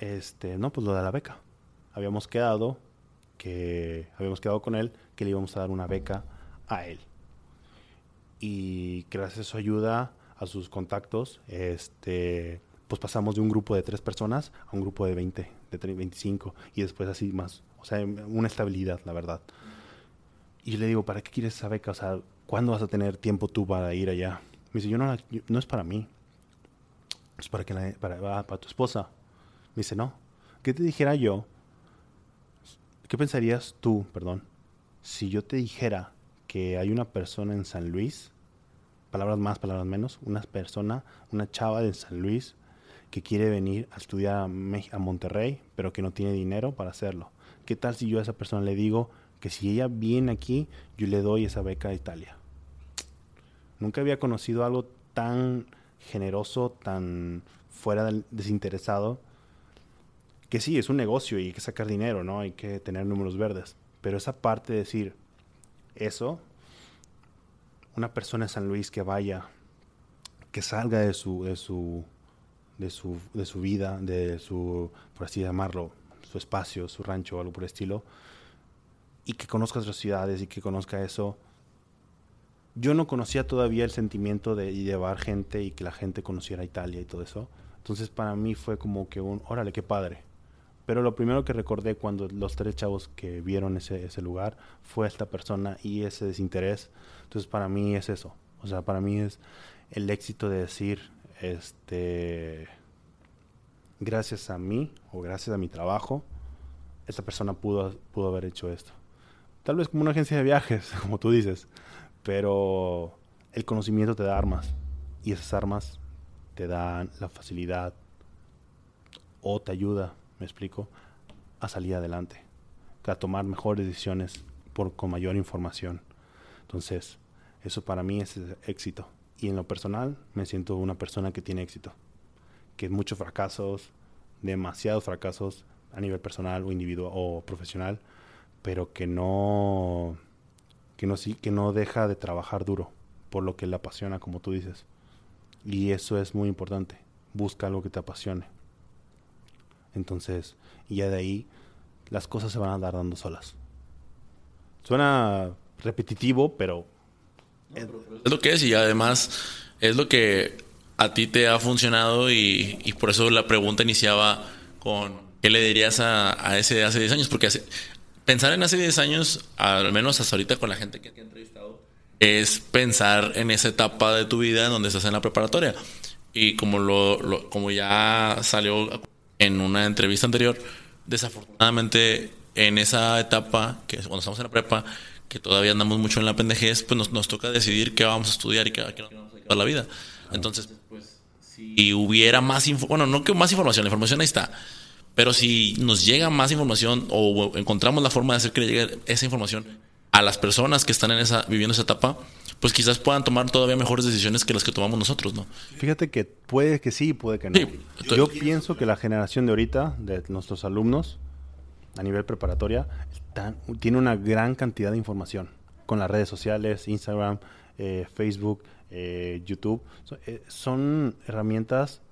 Este, no, pues lo de la beca. Habíamos quedado que habíamos quedado con él que le íbamos a dar una beca a él. Y gracias a su ayuda, a sus contactos, este, pues pasamos de un grupo de tres personas a un grupo de 20, de 25 y después así más, o sea, una estabilidad, la verdad. Y le digo, ¿para qué quieres esa beca? O sea, ¿cuándo vas a tener tiempo tú para ir allá? Me dice, yo no, no es para mí. Es para, que para, ah, para tu esposa. Me dice, no. ¿Qué te dijera yo? ¿Qué pensarías tú, perdón, si yo te dijera que hay una persona en San Luis, palabras más, palabras menos, una persona, una chava de San Luis, que quiere venir a estudiar a, Monterrey, pero que no tiene dinero para hacerlo. ¿Qué tal si yo a esa persona le digo que si ella viene aquí, yo le doy esa beca a Italia? Nunca había conocido algo tan generoso, tan fuera del desinteresado, que sí, es un negocio y hay que sacar dinero, ¿no? Hay que tener números verdes. Pero esa parte de decir eso, una persona en San Luis que vaya, que salga de su, de su, de su, de su vida, de su, por así llamarlo, su espacio, su rancho algo por el estilo, y que conozca otras ciudades y que conozca eso. Yo no conocía todavía el sentimiento de llevar gente y que la gente conociera Italia y todo eso. Entonces para mí fue como que un, órale, qué padre. Pero lo primero que recordé cuando los tres chavos que vieron ese, ese lugar fue esta persona y ese desinterés. Entonces para mí es eso. O sea, para mí es el éxito de decir, este, gracias a mí o gracias a mi trabajo, esta persona pudo, pudo haber hecho esto. Tal vez como una agencia de viajes, como tú dices, pero el conocimiento te da armas y esas armas te dan la facilidad o te ayuda, me explico, a salir adelante, a tomar mejores decisiones por, con mayor información. Entonces, eso para mí es éxito. Y en lo personal, me siento una persona que tiene éxito. Que muchos fracasos, demasiados fracasos a nivel personal o individual o profesional, pero que no, que no, que no deja de trabajar duro por lo que le apasiona, como tú dices. Y eso es muy importante. Busca algo que te apasione. Entonces, y ya de ahí, las cosas se van a dar dando solas. Suena repetitivo, pero... Es lo que es y además es lo que a ti te ha funcionado y, por eso la pregunta iniciaba con ¿qué le dirías a, a ese de hace 10 años? Porque pensar en hace 10 años, al menos hasta ahorita con la gente que te ha entrevistado, es pensar en esa etapa de tu vida en donde estás en la preparatoria. Y como, lo, como ya salió en una entrevista anterior, desafortunadamente en esa etapa, que es cuando estamos en la prepa, que todavía andamos mucho en la pendejez, pues nos, nos toca decidir qué vamos a estudiar y qué, qué nos vamos a dedicar la vida. Entonces, pues, si hubiera más información, bueno, no que más información, la información ahí está, pero si nos llega más información o encontramos la forma de hacer que llegue esa información a las personas que están en esa, viviendo esa etapa, pues quizás puedan tomar todavía mejores decisiones que las que tomamos nosotros, ¿no? Fíjate que puede que sí, puede que no. Yo pienso que la generación de ahorita, de nuestros alumnos, a nivel preparatoria, tiene una gran cantidad de información con las redes sociales, Instagram, eh, Facebook, eh, YouTube. Eh, son herramientas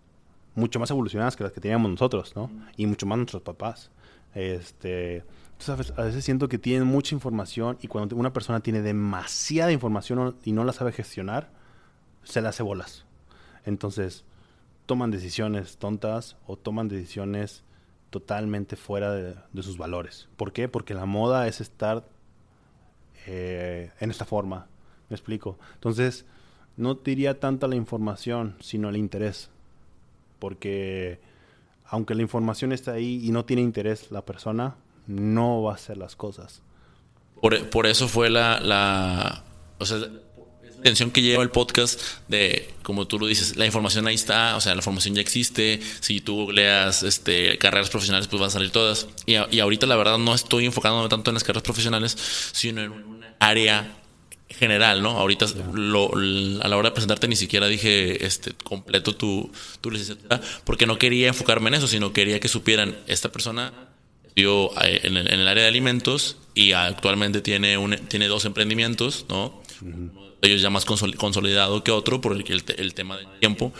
mucho más evolucionadas que las que teníamos nosotros, ¿no? Y mucho más nuestros papás. Este, ¿sabes? A veces siento que tienen mucha información y cuando una persona tiene demasiada información y no la sabe gestionar, se la hace bolas. Entonces, toman decisiones tontas o toman decisiones totalmente fuera de, sus valores. ¿Por qué? Porque la moda es estar eh, en esta forma. ¿Me explico? Entonces, no diría tanto la información, sino el interés. Porque aunque la información está ahí y no tiene interés la persona, no va a hacer las cosas. Por, eso fue la, la, o sea, la intención que lleva el podcast de, como tú lo dices, la información ahí está, o sea, la formación ya existe, si tú leas este, carreras profesionales, pues van a salir todas. Y, y ahorita la verdad no estoy enfocándome tanto en las carreras profesionales, sino en un área general, ¿no? Ahorita lo, a la hora de presentarte ni siquiera dije este completo tu, tu licenciatura, porque no quería enfocarme en eso, sino quería que supieran, esta persona eh, en el, área de alimentos y actualmente tiene, un, tiene dos emprendimientos, ¿no? ellos ya más consolidado que otro por el, el, tema del tiempo,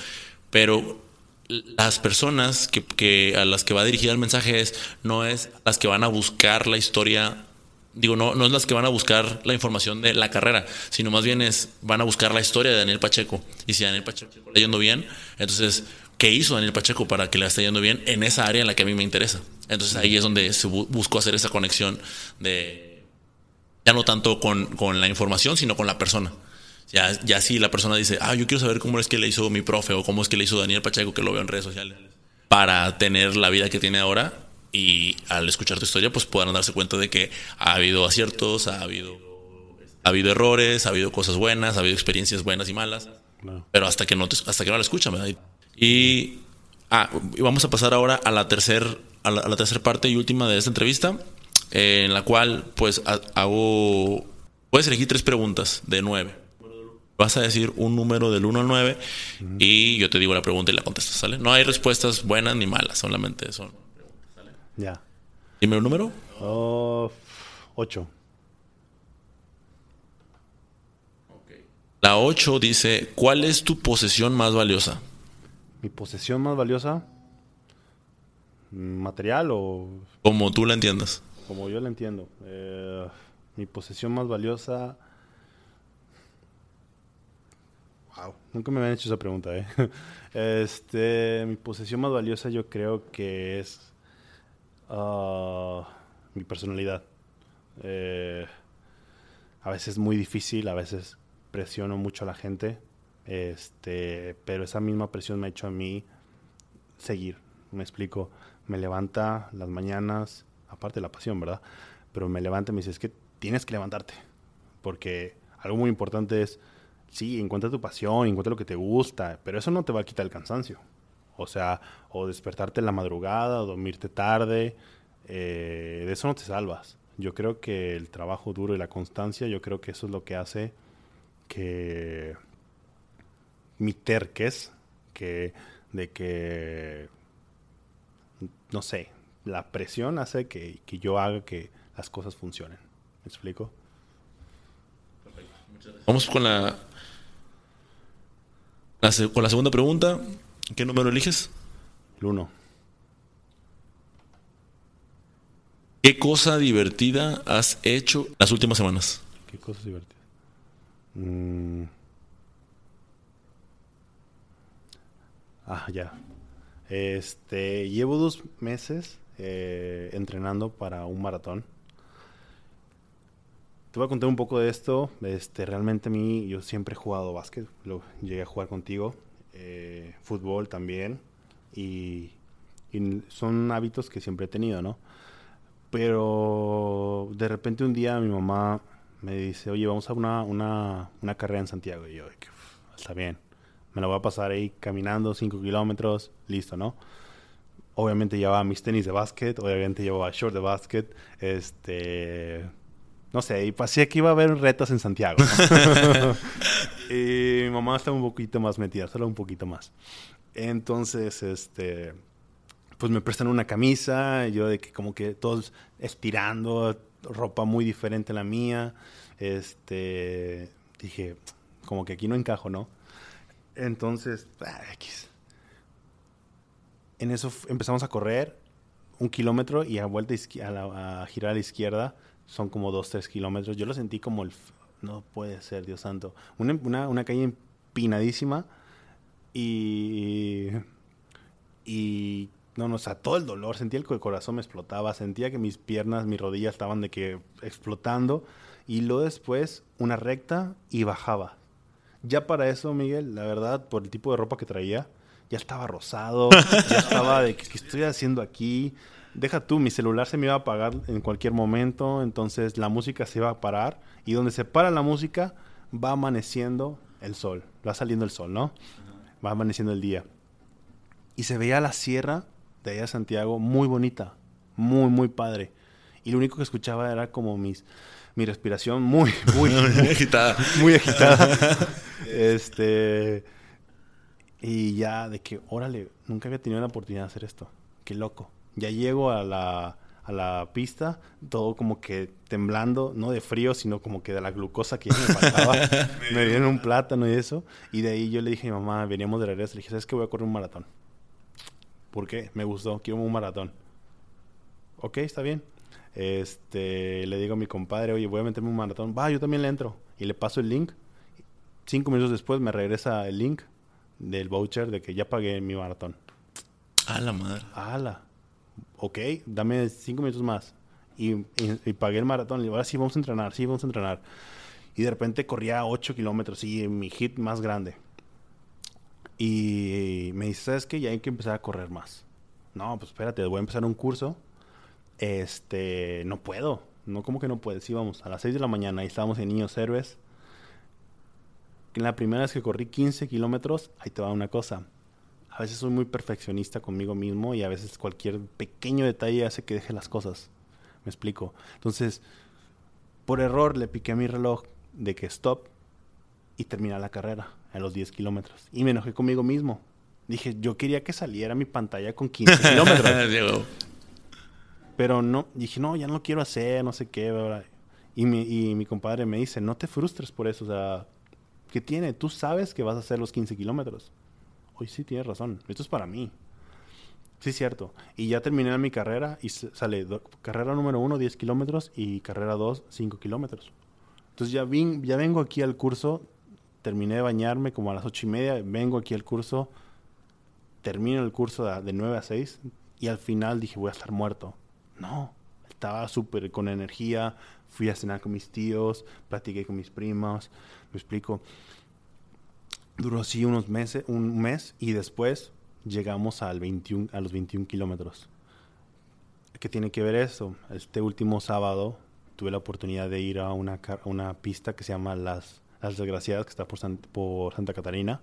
pero las personas que, que, a las que va dirigida el mensaje es, no es las que van a buscar la historia digo, no, no es las que van a buscar la información de la carrera, sino más bien es, van a buscar la historia de Daniel Pacheco. Y si Daniel Pacheco está yendo bien, entonces, ¿qué hizo Daniel Pacheco para que le esté yendo bien en esa área en la que a mí me interesa? Entonces ahí es donde se buscó hacer esa conexión de, ya no tanto con, con la información, sino con la persona. Ya, ya si la persona dice, ah, yo quiero saber cómo es que le hizo mi profe o cómo es que le hizo Daniel Pacheco, que lo veo en redes sociales, para tener la vida que tiene ahora, y al escuchar tu historia pues puedan darse cuenta de que ha habido aciertos, ha habido, ha habido errores, ha habido cosas buenas, ha habido experiencias buenas y malas, pero hasta que no, hasta que no la escuchan, ¿verdad? Y Ah, y vamos a pasar ahora a la tercera a la, tercera parte y última de esta entrevista, eh, en la cual pues hago... Puedes elegir tres preguntas de nueve. Vas a decir un número del 1 al 9 y yo te digo la pregunta y la contestas, ¿sale? No hay respuestas buenas ni malas, solamente son preguntas, ¿sale? Ya. Dime el número. Oh, 8. La 8 dice, ¿cuál es tu posesión más valiosa? ¿Mi posesión más valiosa? ¿Material o...? Como tú la entiendas. Como yo la entiendo. Eh, mi posesión más valiosa... Wow, nunca me habían hecho esa pregunta, ¿eh? Este, mi posesión más valiosa yo creo que es ah, mi personalidad. Eh, a veces es muy difícil, a veces presiono mucho a la gente, este, pero esa misma presión me ha hecho a mí seguir. Me explico, me levanta las mañanas, aparte de la pasión, ¿verdad? Pero me levanta y me dice, es que tienes que levantarte, porque algo muy importante es, sí, encuentra tu pasión, encuentra lo que te gusta, pero eso no te va a quitar el cansancio. O sea, o despertarte en la madrugada, o dormirte tarde, eh, de eso no te salvas. Yo creo que el trabajo duro y la constancia, yo creo que eso es lo que hace que mi terques, que de que, no sé, la presión hace que, yo haga que las cosas funcionen. ¿Me explico? Vamos con la, con la segunda pregunta. ¿Qué número eliges? El 1. ¿Qué cosa divertida has hecho las últimas semanas? ¿Qué cosa divertida? Mm. Ah, ya. Este, llevo dos meses eh, entrenando para un maratón. Te voy a contar un poco de esto. Este, realmente a mí, yo siempre he jugado básquet. Lo, llegué a jugar contigo. Eh, fútbol también. Y, son hábitos que siempre he tenido, ¿no? Pero de repente un día mi mamá me dice, oye, vamos a una, una, una carrera en Santiago. Y yo, está bien, me la voy a pasar ahí caminando 5 kilómetros, listo, ¿no? Obviamente llevaba mis tenis de básquet, obviamente llevaba short de básquet, este... No sé, y parecía que iba a haber retas en Santiago. y mi mamá estaba un poquito más metida, solo un poquito más. Entonces, este pues me prestan una camisa, yo de que como que todos estirando, ropa muy diferente a la mía. Este, dije, como que aquí no encajo, ¿no? Entonces, ah. En eso empezamos a correr un kilómetro y a vuelta a, girar a la izquierda son como dos, tres kilómetros. Yo lo sentí como el... No puede ser, Dios santo. Una, una, una calle empinadísima y... Y no, no, o sea, todo el dolor, sentía que el corazón me explotaba, sentía que mis piernas, mis rodillas estaban de que explotando y luego después una recta y bajaba. Ya para eso, Miguel, la verdad, por el tipo de ropa que traía, ya estaba rosado, ya estaba de que, estoy haciendo aquí. Deja tú, mi celular se me iba a apagar en cualquier momento, entonces la música se iba a parar y donde se para la música va amaneciendo el sol, va saliendo el sol, ¿no? Va amaneciendo el día. Y se veía la sierra de allá a Santiago muy bonita, muy, muy padre. Y lo único que escuchaba era como mis, mi respiración muy, muy, muy agitada. Muy agitada. Este. Y ya de que, órale, nunca había tenido la oportunidad de hacer esto. Qué loco. Ya llego a la, a la pista, todo como que temblando, no de frío, sino como que de la glucosa que ya me faltaba. me dieron un plátano y eso. Y de ahí yo le dije a mi mamá, veníamos de regreso, le dije, ¿sabes qué? Voy a correr un maratón. ¿Por qué? Me gustó, quiero un maratón. Ok, está bien. Este, le digo a mi compadre, oye, voy a meterme un maratón. Va, yo también le entro. Y le paso el link. Cinco minutos después me regresa el link del voucher de que ya pagué mi maratón. A la madre. la. Ok, dame cinco minutos más. Y, pagué el maratón. Y ahora sí vamos a entrenar, sí vamos a entrenar. Y de repente corría 8 kilómetros y mi hit más grande. Y me dice, ¿sabes qué? Ya hay que empezar a correr más. No, pues espérate, voy a empezar un curso. Este, no puedo. No, ¿cómo que no puedes? Sí, vamos, a las 6 de la mañana, ahí estábamos en Niños Héroes. En la primera vez que corrí 15 kilómetros, ahí te va una cosa. a veces soy muy perfeccionista conmigo mismo y a veces cualquier pequeño detalle hace que deje las cosas. Me explico. Entonces, por error le piqué a mi reloj de que stop y terminar la carrera a los 10 kilómetros. Y me enojé conmigo mismo. Dije, yo quería que saliera mi pantalla con 15 kilómetros. Pero no, dije, no, ya no lo quiero hacer, no sé qué. Y mi, y mi compadre me dice, no te frustres por eso. O sea, ¿qué tiene? Tú sabes que vas a hacer los 15 kilómetros. Hoy sí tienes razón. Esto es para mí. Sí, cierto. Y ya terminé mi carrera y sale carrera número uno, 10 kilómetros y carrera 2, 5 kilómetros. Entonces ya, vin, ya vengo aquí al curso terminé de bañarme como a las ocho y media, vengo aquí al curso, termino el curso de, nueve a seis y al final dije voy a estar muerto. No, estaba súper con energía, fui a cenar con mis tíos, platiqué con mis primos, me explico. Duró así unos meses, un mes y después llegamos al 21, a los 21 kilómetros. ¿Qué tiene que ver eso? Este último sábado tuve la oportunidad de ir a una, una pista que se llama Las las Desgraciadas, que está por, por Santa Catarina.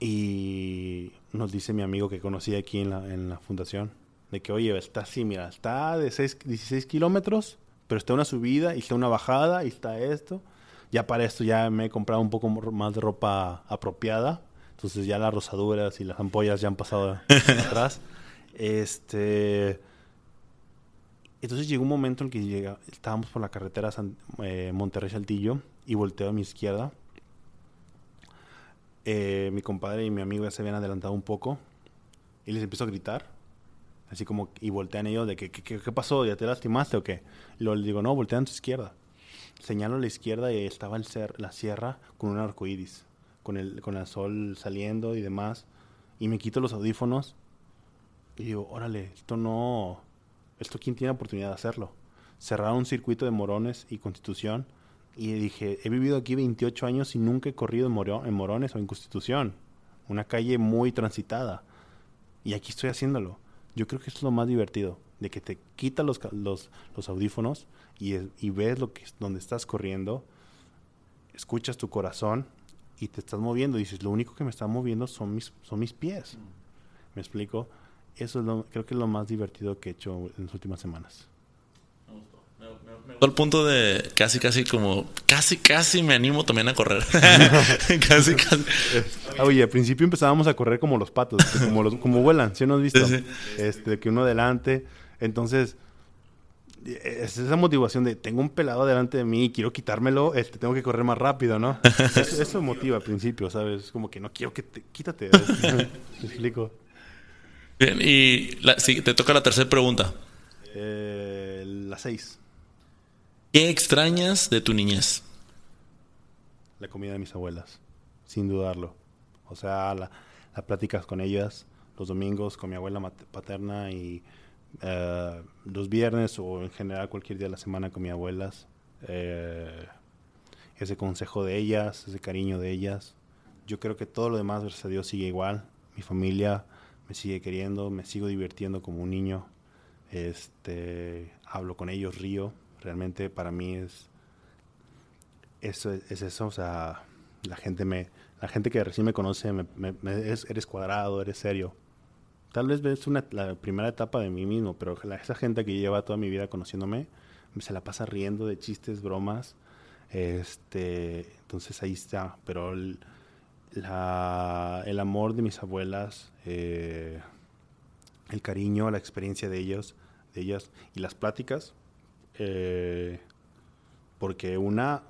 Y nos dice mi amigo que conocí aquí en la, en la fundación, de que, oye, está así, mira, está de 6, 16 kilómetros, pero está una subida y está una bajada y está esto. Ya para esto ya me he comprado un poco más de ropa apropiada. Entonces ya las rosaduras y las ampollas ya han pasado atrás. Este entonces llegó un momento en que llega, estábamos por la carretera eh, Monterrey-Saltillo y volteo a mi izquierda. Eh, mi compadre y mi amigo ya se habían adelantado un poco y les empiezo a gritar. Así como, y voltean ellos de que, ¿qué, pasó? ¿Ya te lastimaste o qué? Y luego les digo, no, voltean a tu izquierda. Señalo a la izquierda y estaba el ser, la sierra con un arco iris, con el, con el sol saliendo y demás. Y me quito los audífonos y digo, órale, esto no, esto quién tiene oportunidad de hacerlo. Cerrar un circuito de Morones y Constitución y dije, he vivido aquí 28 años y nunca he corrido en, Morones o en Constitución. Una calle muy transitada. Y aquí estoy haciéndolo. Yo creo que es lo más divertido, de que te quitas los, los, los, audífonos y, y, ves lo que, donde estás corriendo, escuchas tu corazón y te estás moviendo. Y dices, lo único que me está moviendo son mis, son mis pies. ¿Me explico? Eso es lo, creo que es lo más divertido que he hecho en las últimas semanas. Me gustó el punto de casi, casi como, casi, casi me animo también a correr. casi, casi. Oye, al principio empezábamos a correr como los patos, como, los, como vuelan, ¿sí no has visto? Este, que uno adelante. Entonces, es esa motivación de tengo un pelado delante de mí y quiero quitármelo, este, tengo que correr más rápido, ¿no? Eso, eso motiva al principio, ¿sabes? Es como que no quiero que te, quítate. ¿Te explico? Bien, y te toca la tercera pregunta. Eh, la seis. ¿Qué extrañas de tu niñez? La comida de mis abuelas, sin dudarlo. O sea, las la pláticas con ellas los domingos con mi abuela paterna y eh, los viernes o en general cualquier día de la semana con mis abuelas. Eh, ese consejo de ellas, ese cariño de ellas. Yo creo que todo lo demás, gracias a Dios, sigue igual. Mi familia, me sigue queriendo, me sigo divirtiendo como un niño. Este, hablo con ellos, río. Realmente para mí es eso es eso, o sea, la gente me la gente que recién me conoce me, eres cuadrado, eres serio. Tal vez es una, la primera etapa de mí mismo, pero esa gente que lleva toda mi vida conociéndome se la pasa riendo de chistes, bromas. Este, entonces ahí está, pero el, la, el amor de mis abuelas, eh, el cariño, la experiencia de ellos, de ellas y las pláticas, eh, porque una,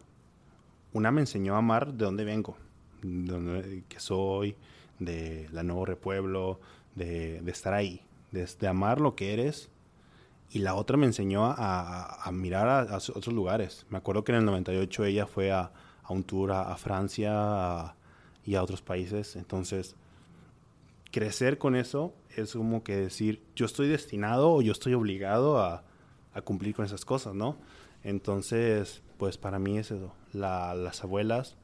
una me enseñó a amar de dónde vengo, de dónde que soy, de la Nuevo Repueblo, de, estar ahí, de, amar lo que eres. Y la otra me enseñó a, a, mirar a, otros lugares. Me acuerdo que en el 98 ella fue a, un tour a, Francia, a, y a otros países. Entonces, crecer con eso es como que decir, yo estoy destinado o yo estoy obligado a, cumplir con esas cosas, ¿no? Entonces, pues para mí es eso. las abuelas,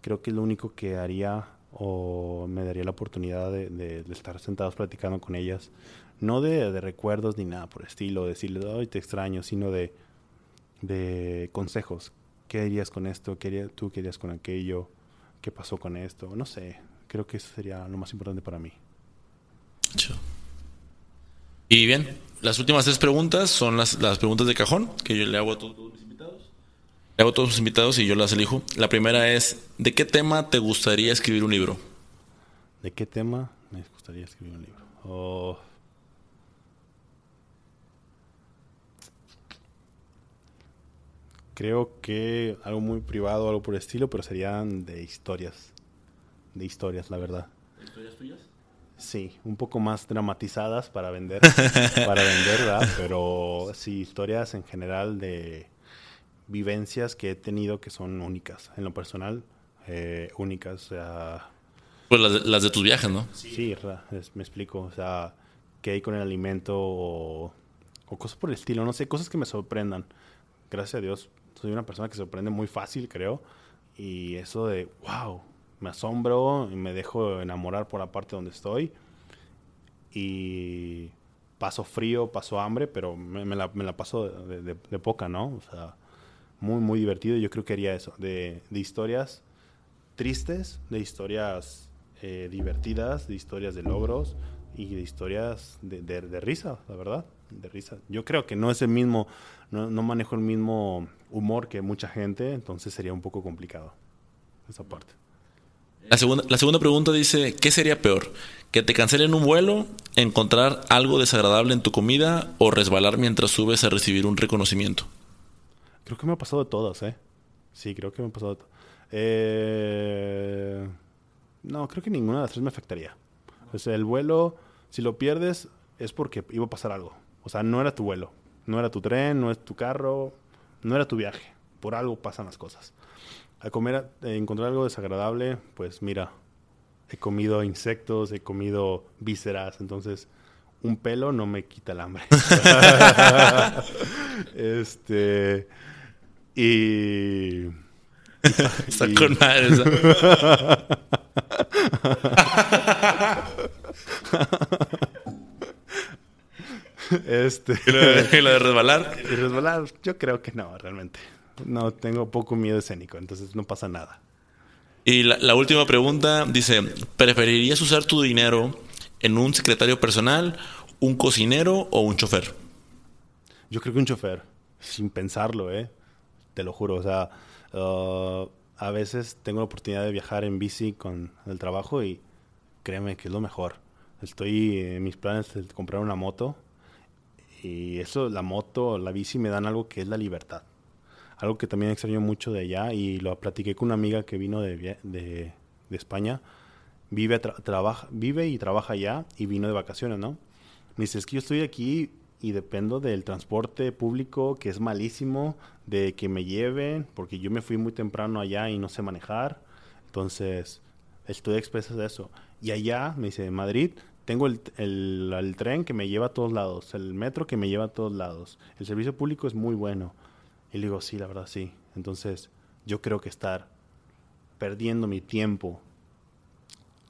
creo que es lo único que haría o me daría la oportunidad de, estar sentados platicando con ellas. No de, recuerdos ni nada por estilo, decirles, hoy te extraño, sino de, de consejos. ¿Qué harías con esto? ¿Qué tú querías con aquello? qué pasó con esto, no sé, creo que eso sería lo más importante para mí. Y bien, las últimas tres preguntas son las, las preguntas de cajón que yo le hago a todos. Le hago a todos mis invitados y yo las elijo. La primera es, ¿de qué tema te gustaría escribir un libro? ¿De qué tema me gustaría escribir un libro? Oh. Creo que algo muy privado, algo por el estilo, pero serían de historias. De historias, la verdad. ¿Historias tuyas? Sí, un poco más dramatizadas para vender, para vender, ¿verdad? Pero sí, historias en general de vivencias que he tenido que son únicas. En lo personal, eh, únicas. O sea, Pues las de, las de tus viajes, ¿no? Sí, es- me explico. O sea, que hay con el alimento o, o cosas por el estilo. No sé, cosas que me sorprendan. Gracias a Dios, soy una persona que se sorprende muy fácil, creo. Y eso de, wow, me asombro y me dejo enamorar por la parte donde estoy. Y paso frío, paso hambre, pero me, me la, me la paso de, de- de poca, ¿no? O sea, muy, muy divertido. Yo creo que haría eso, de, de historias tristes, de historias eh, divertidas, de historias de logros y de historias de, de- risa, la verdad, de risa. Yo creo que no es el mismo, no, no manejo el mismo humor que mucha gente, entonces sería un poco complicado esa parte. La segunda, la segunda pregunta dice, ¿qué sería peor? ¿Que te cancelen un vuelo, encontrar algo desagradable en tu comida o resbalar mientras subes a recibir un reconocimiento? Creo que me ha pasado de todas, ¿eh? Sí, creo que me ha pasado de todas. Eh, no, creo que ninguna de las tres me afectaría. O sea, el vuelo, si lo pierdes, es porque iba a pasar algo. O sea, no era tu vuelo, no era tu tren, no es tu carro, no era tu viaje. Por algo pasan las cosas. A comer, eh, encontrar algo desagradable, pues mira, he comido insectos, he comido vísceras, entonces un pelo no me quita el hambre. este. Y. Está y- con madre. Este. ¿Y lo de, y lo de resbalar? Y resbalar, yo creo que no, realmente. No, tengo poco miedo escénico, entonces no pasa nada. Y la, la última pregunta dice, ¿preferirías usar tu dinero en un secretario personal, un cocinero o un chofer? Yo creo que un chofer, sin pensarlo, ¿eh? Te lo juro, o sea, uh, a veces tengo la oportunidad de viajar en bici con el trabajo y créeme que es lo mejor. Estoy en mis planes de comprar una moto y eso, la moto, la bici me dan algo que es la libertad. Algo que también extraño mucho de allá y lo platiqué con una amiga que vino de, de, España. Vive, tra- trabaja, vive y trabaja allá y vino de vacaciones, ¿no? Me dice, es que yo estoy aquí y dependo del transporte público, que es malísimo, de que me lleven, porque yo me fui muy temprano allá y no sé manejar. Entonces, estoy a de eso. Y allá, me dice, en Madrid, tengo el, el- tren que me lleva a todos lados, el metro que me lleva a todos lados. El servicio público es muy bueno. Y le digo, sí, la verdad, sí. Entonces, yo creo que estar perdiendo mi tiempo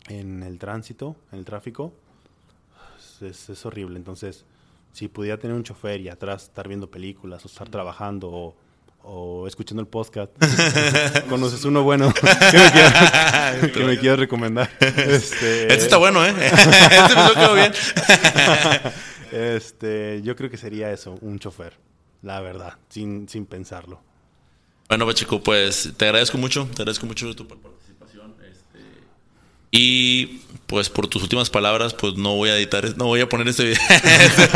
en el tránsito, en el tráfico, es- es horrible. Entonces, si pudiera tener un chofer y atrás estar viendo películas o estar trabajando o, o escuchando el podcast, conoces uno bueno que me quiera, que me quiera recomendar. Este, Este está bueno, ¿eh? este me quedó bien. este, yo creo que sería eso, un chofer, la verdad, sin, sin pensarlo. Bueno, Pacheco, pues te agradezco mucho, te agradezco mucho tu participación. este, y pues por tus últimas palabras, pues no voy a editar, no voy a poner este, este,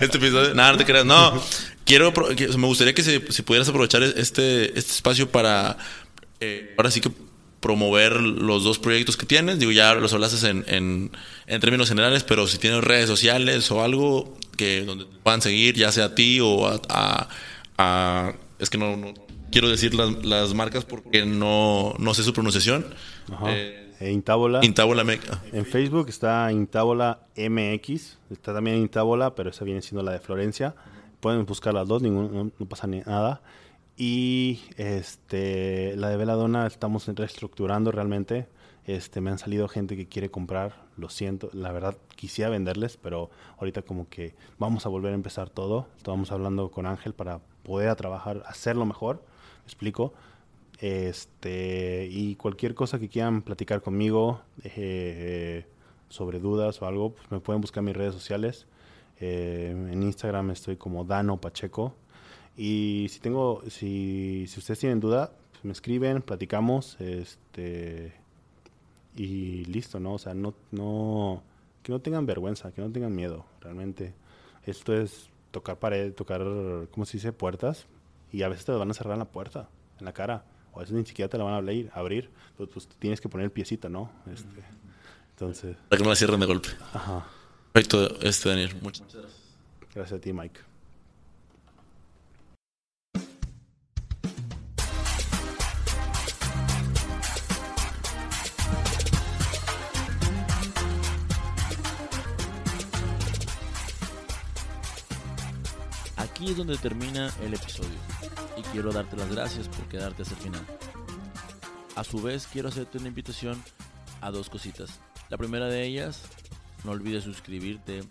este episodio. Nada, no te creas. No, quiero, me gustaría que se, si pudieras aprovechar este, este espacio para, eh, ahora sí que promover los dos proyectos que tienes. Digo, ya los hablaste en, en, en términos generales, pero si tienes redes sociales o algo que donde te puedan seguir, ya sea a ti o a, a- a- es que no, no quiero decir las, las marcas porque no, no sé su pronunciación. Ajá. Eh, Intábola. Intábola Me- ah, En Facebook está Intábola MX, está también Intábola, pero esa viene siendo la de Florencia. Pueden buscar las dos, ningún, no, no pasa ni nada. Y este, la de Veladona estamos reestructurando realmente. Este, me han salido gente que quiere comprar, lo siento, la verdad quisiera venderles, pero ahorita como que vamos a volver a empezar todo. Estábamos hablando con Ángel para poder a trabajar, hacerlo mejor, ¿me explico. Este, y cualquier cosa que quieran platicar conmigo eh, sobre dudas o algo, pues me pueden buscar en mis redes sociales. Eh, en Instagram estoy como Dano Pacheco. Y si tengo, si, si ustedes tienen duda, pues me escriben, platicamos, este, y listo, ¿no? O sea, no, no, que no tengan vergüenza, que no tengan miedo, realmente. Esto es tocar pared, tocar, ¿cómo se dice? Puertas, y a veces te van a cerrar la puerta, en la cara, o a veces ni siquiera te la van a abrir, abrir pues, pues tienes que poner el piecito, ¿no? Este, entonces... Para que no la cierren de golpe. Ajá. Perfecto, este Daniel. Muchas gracias. Gracias a ti, Mike. Aquí es donde termina el episodio y quiero darte las gracias por quedarte hasta el final. A su vez quiero hacerte una invitación a dos cositas. La primera de ellas, no olvides suscribirte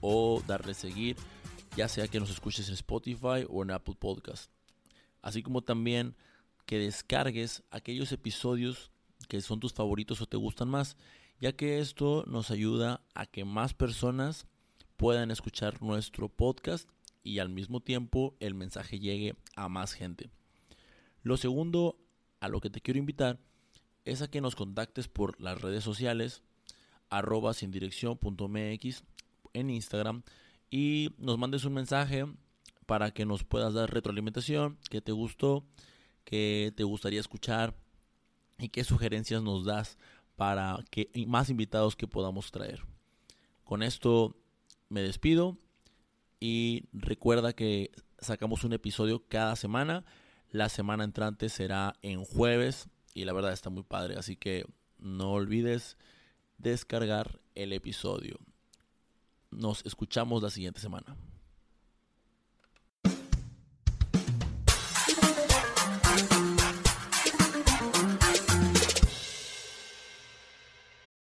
o darle seguir, ya sea que nos escuches en Spotify o en Apple Podcast. Así como también que descargues aquellos episodios que son tus favoritos o te gustan más, ya que esto nos ayuda a que más personas puedan escuchar nuestro podcast y al mismo tiempo el mensaje llegue a más gente. Lo segundo a lo que te quiero invitar es a que nos contactes por las redes sociales arroba sin dirección.mx en Instagram y nos mandes un mensaje para que nos puedas dar retroalimentación, que te gustó, que te gustaría escuchar y qué sugerencias nos das para que más invitados que podamos traer. Con esto me despido y recuerda que sacamos un episodio cada semana. La semana entrante será en jueves y la verdad está muy padre, así que no olvides descargar el episodio. Nos escuchamos la siguiente semana.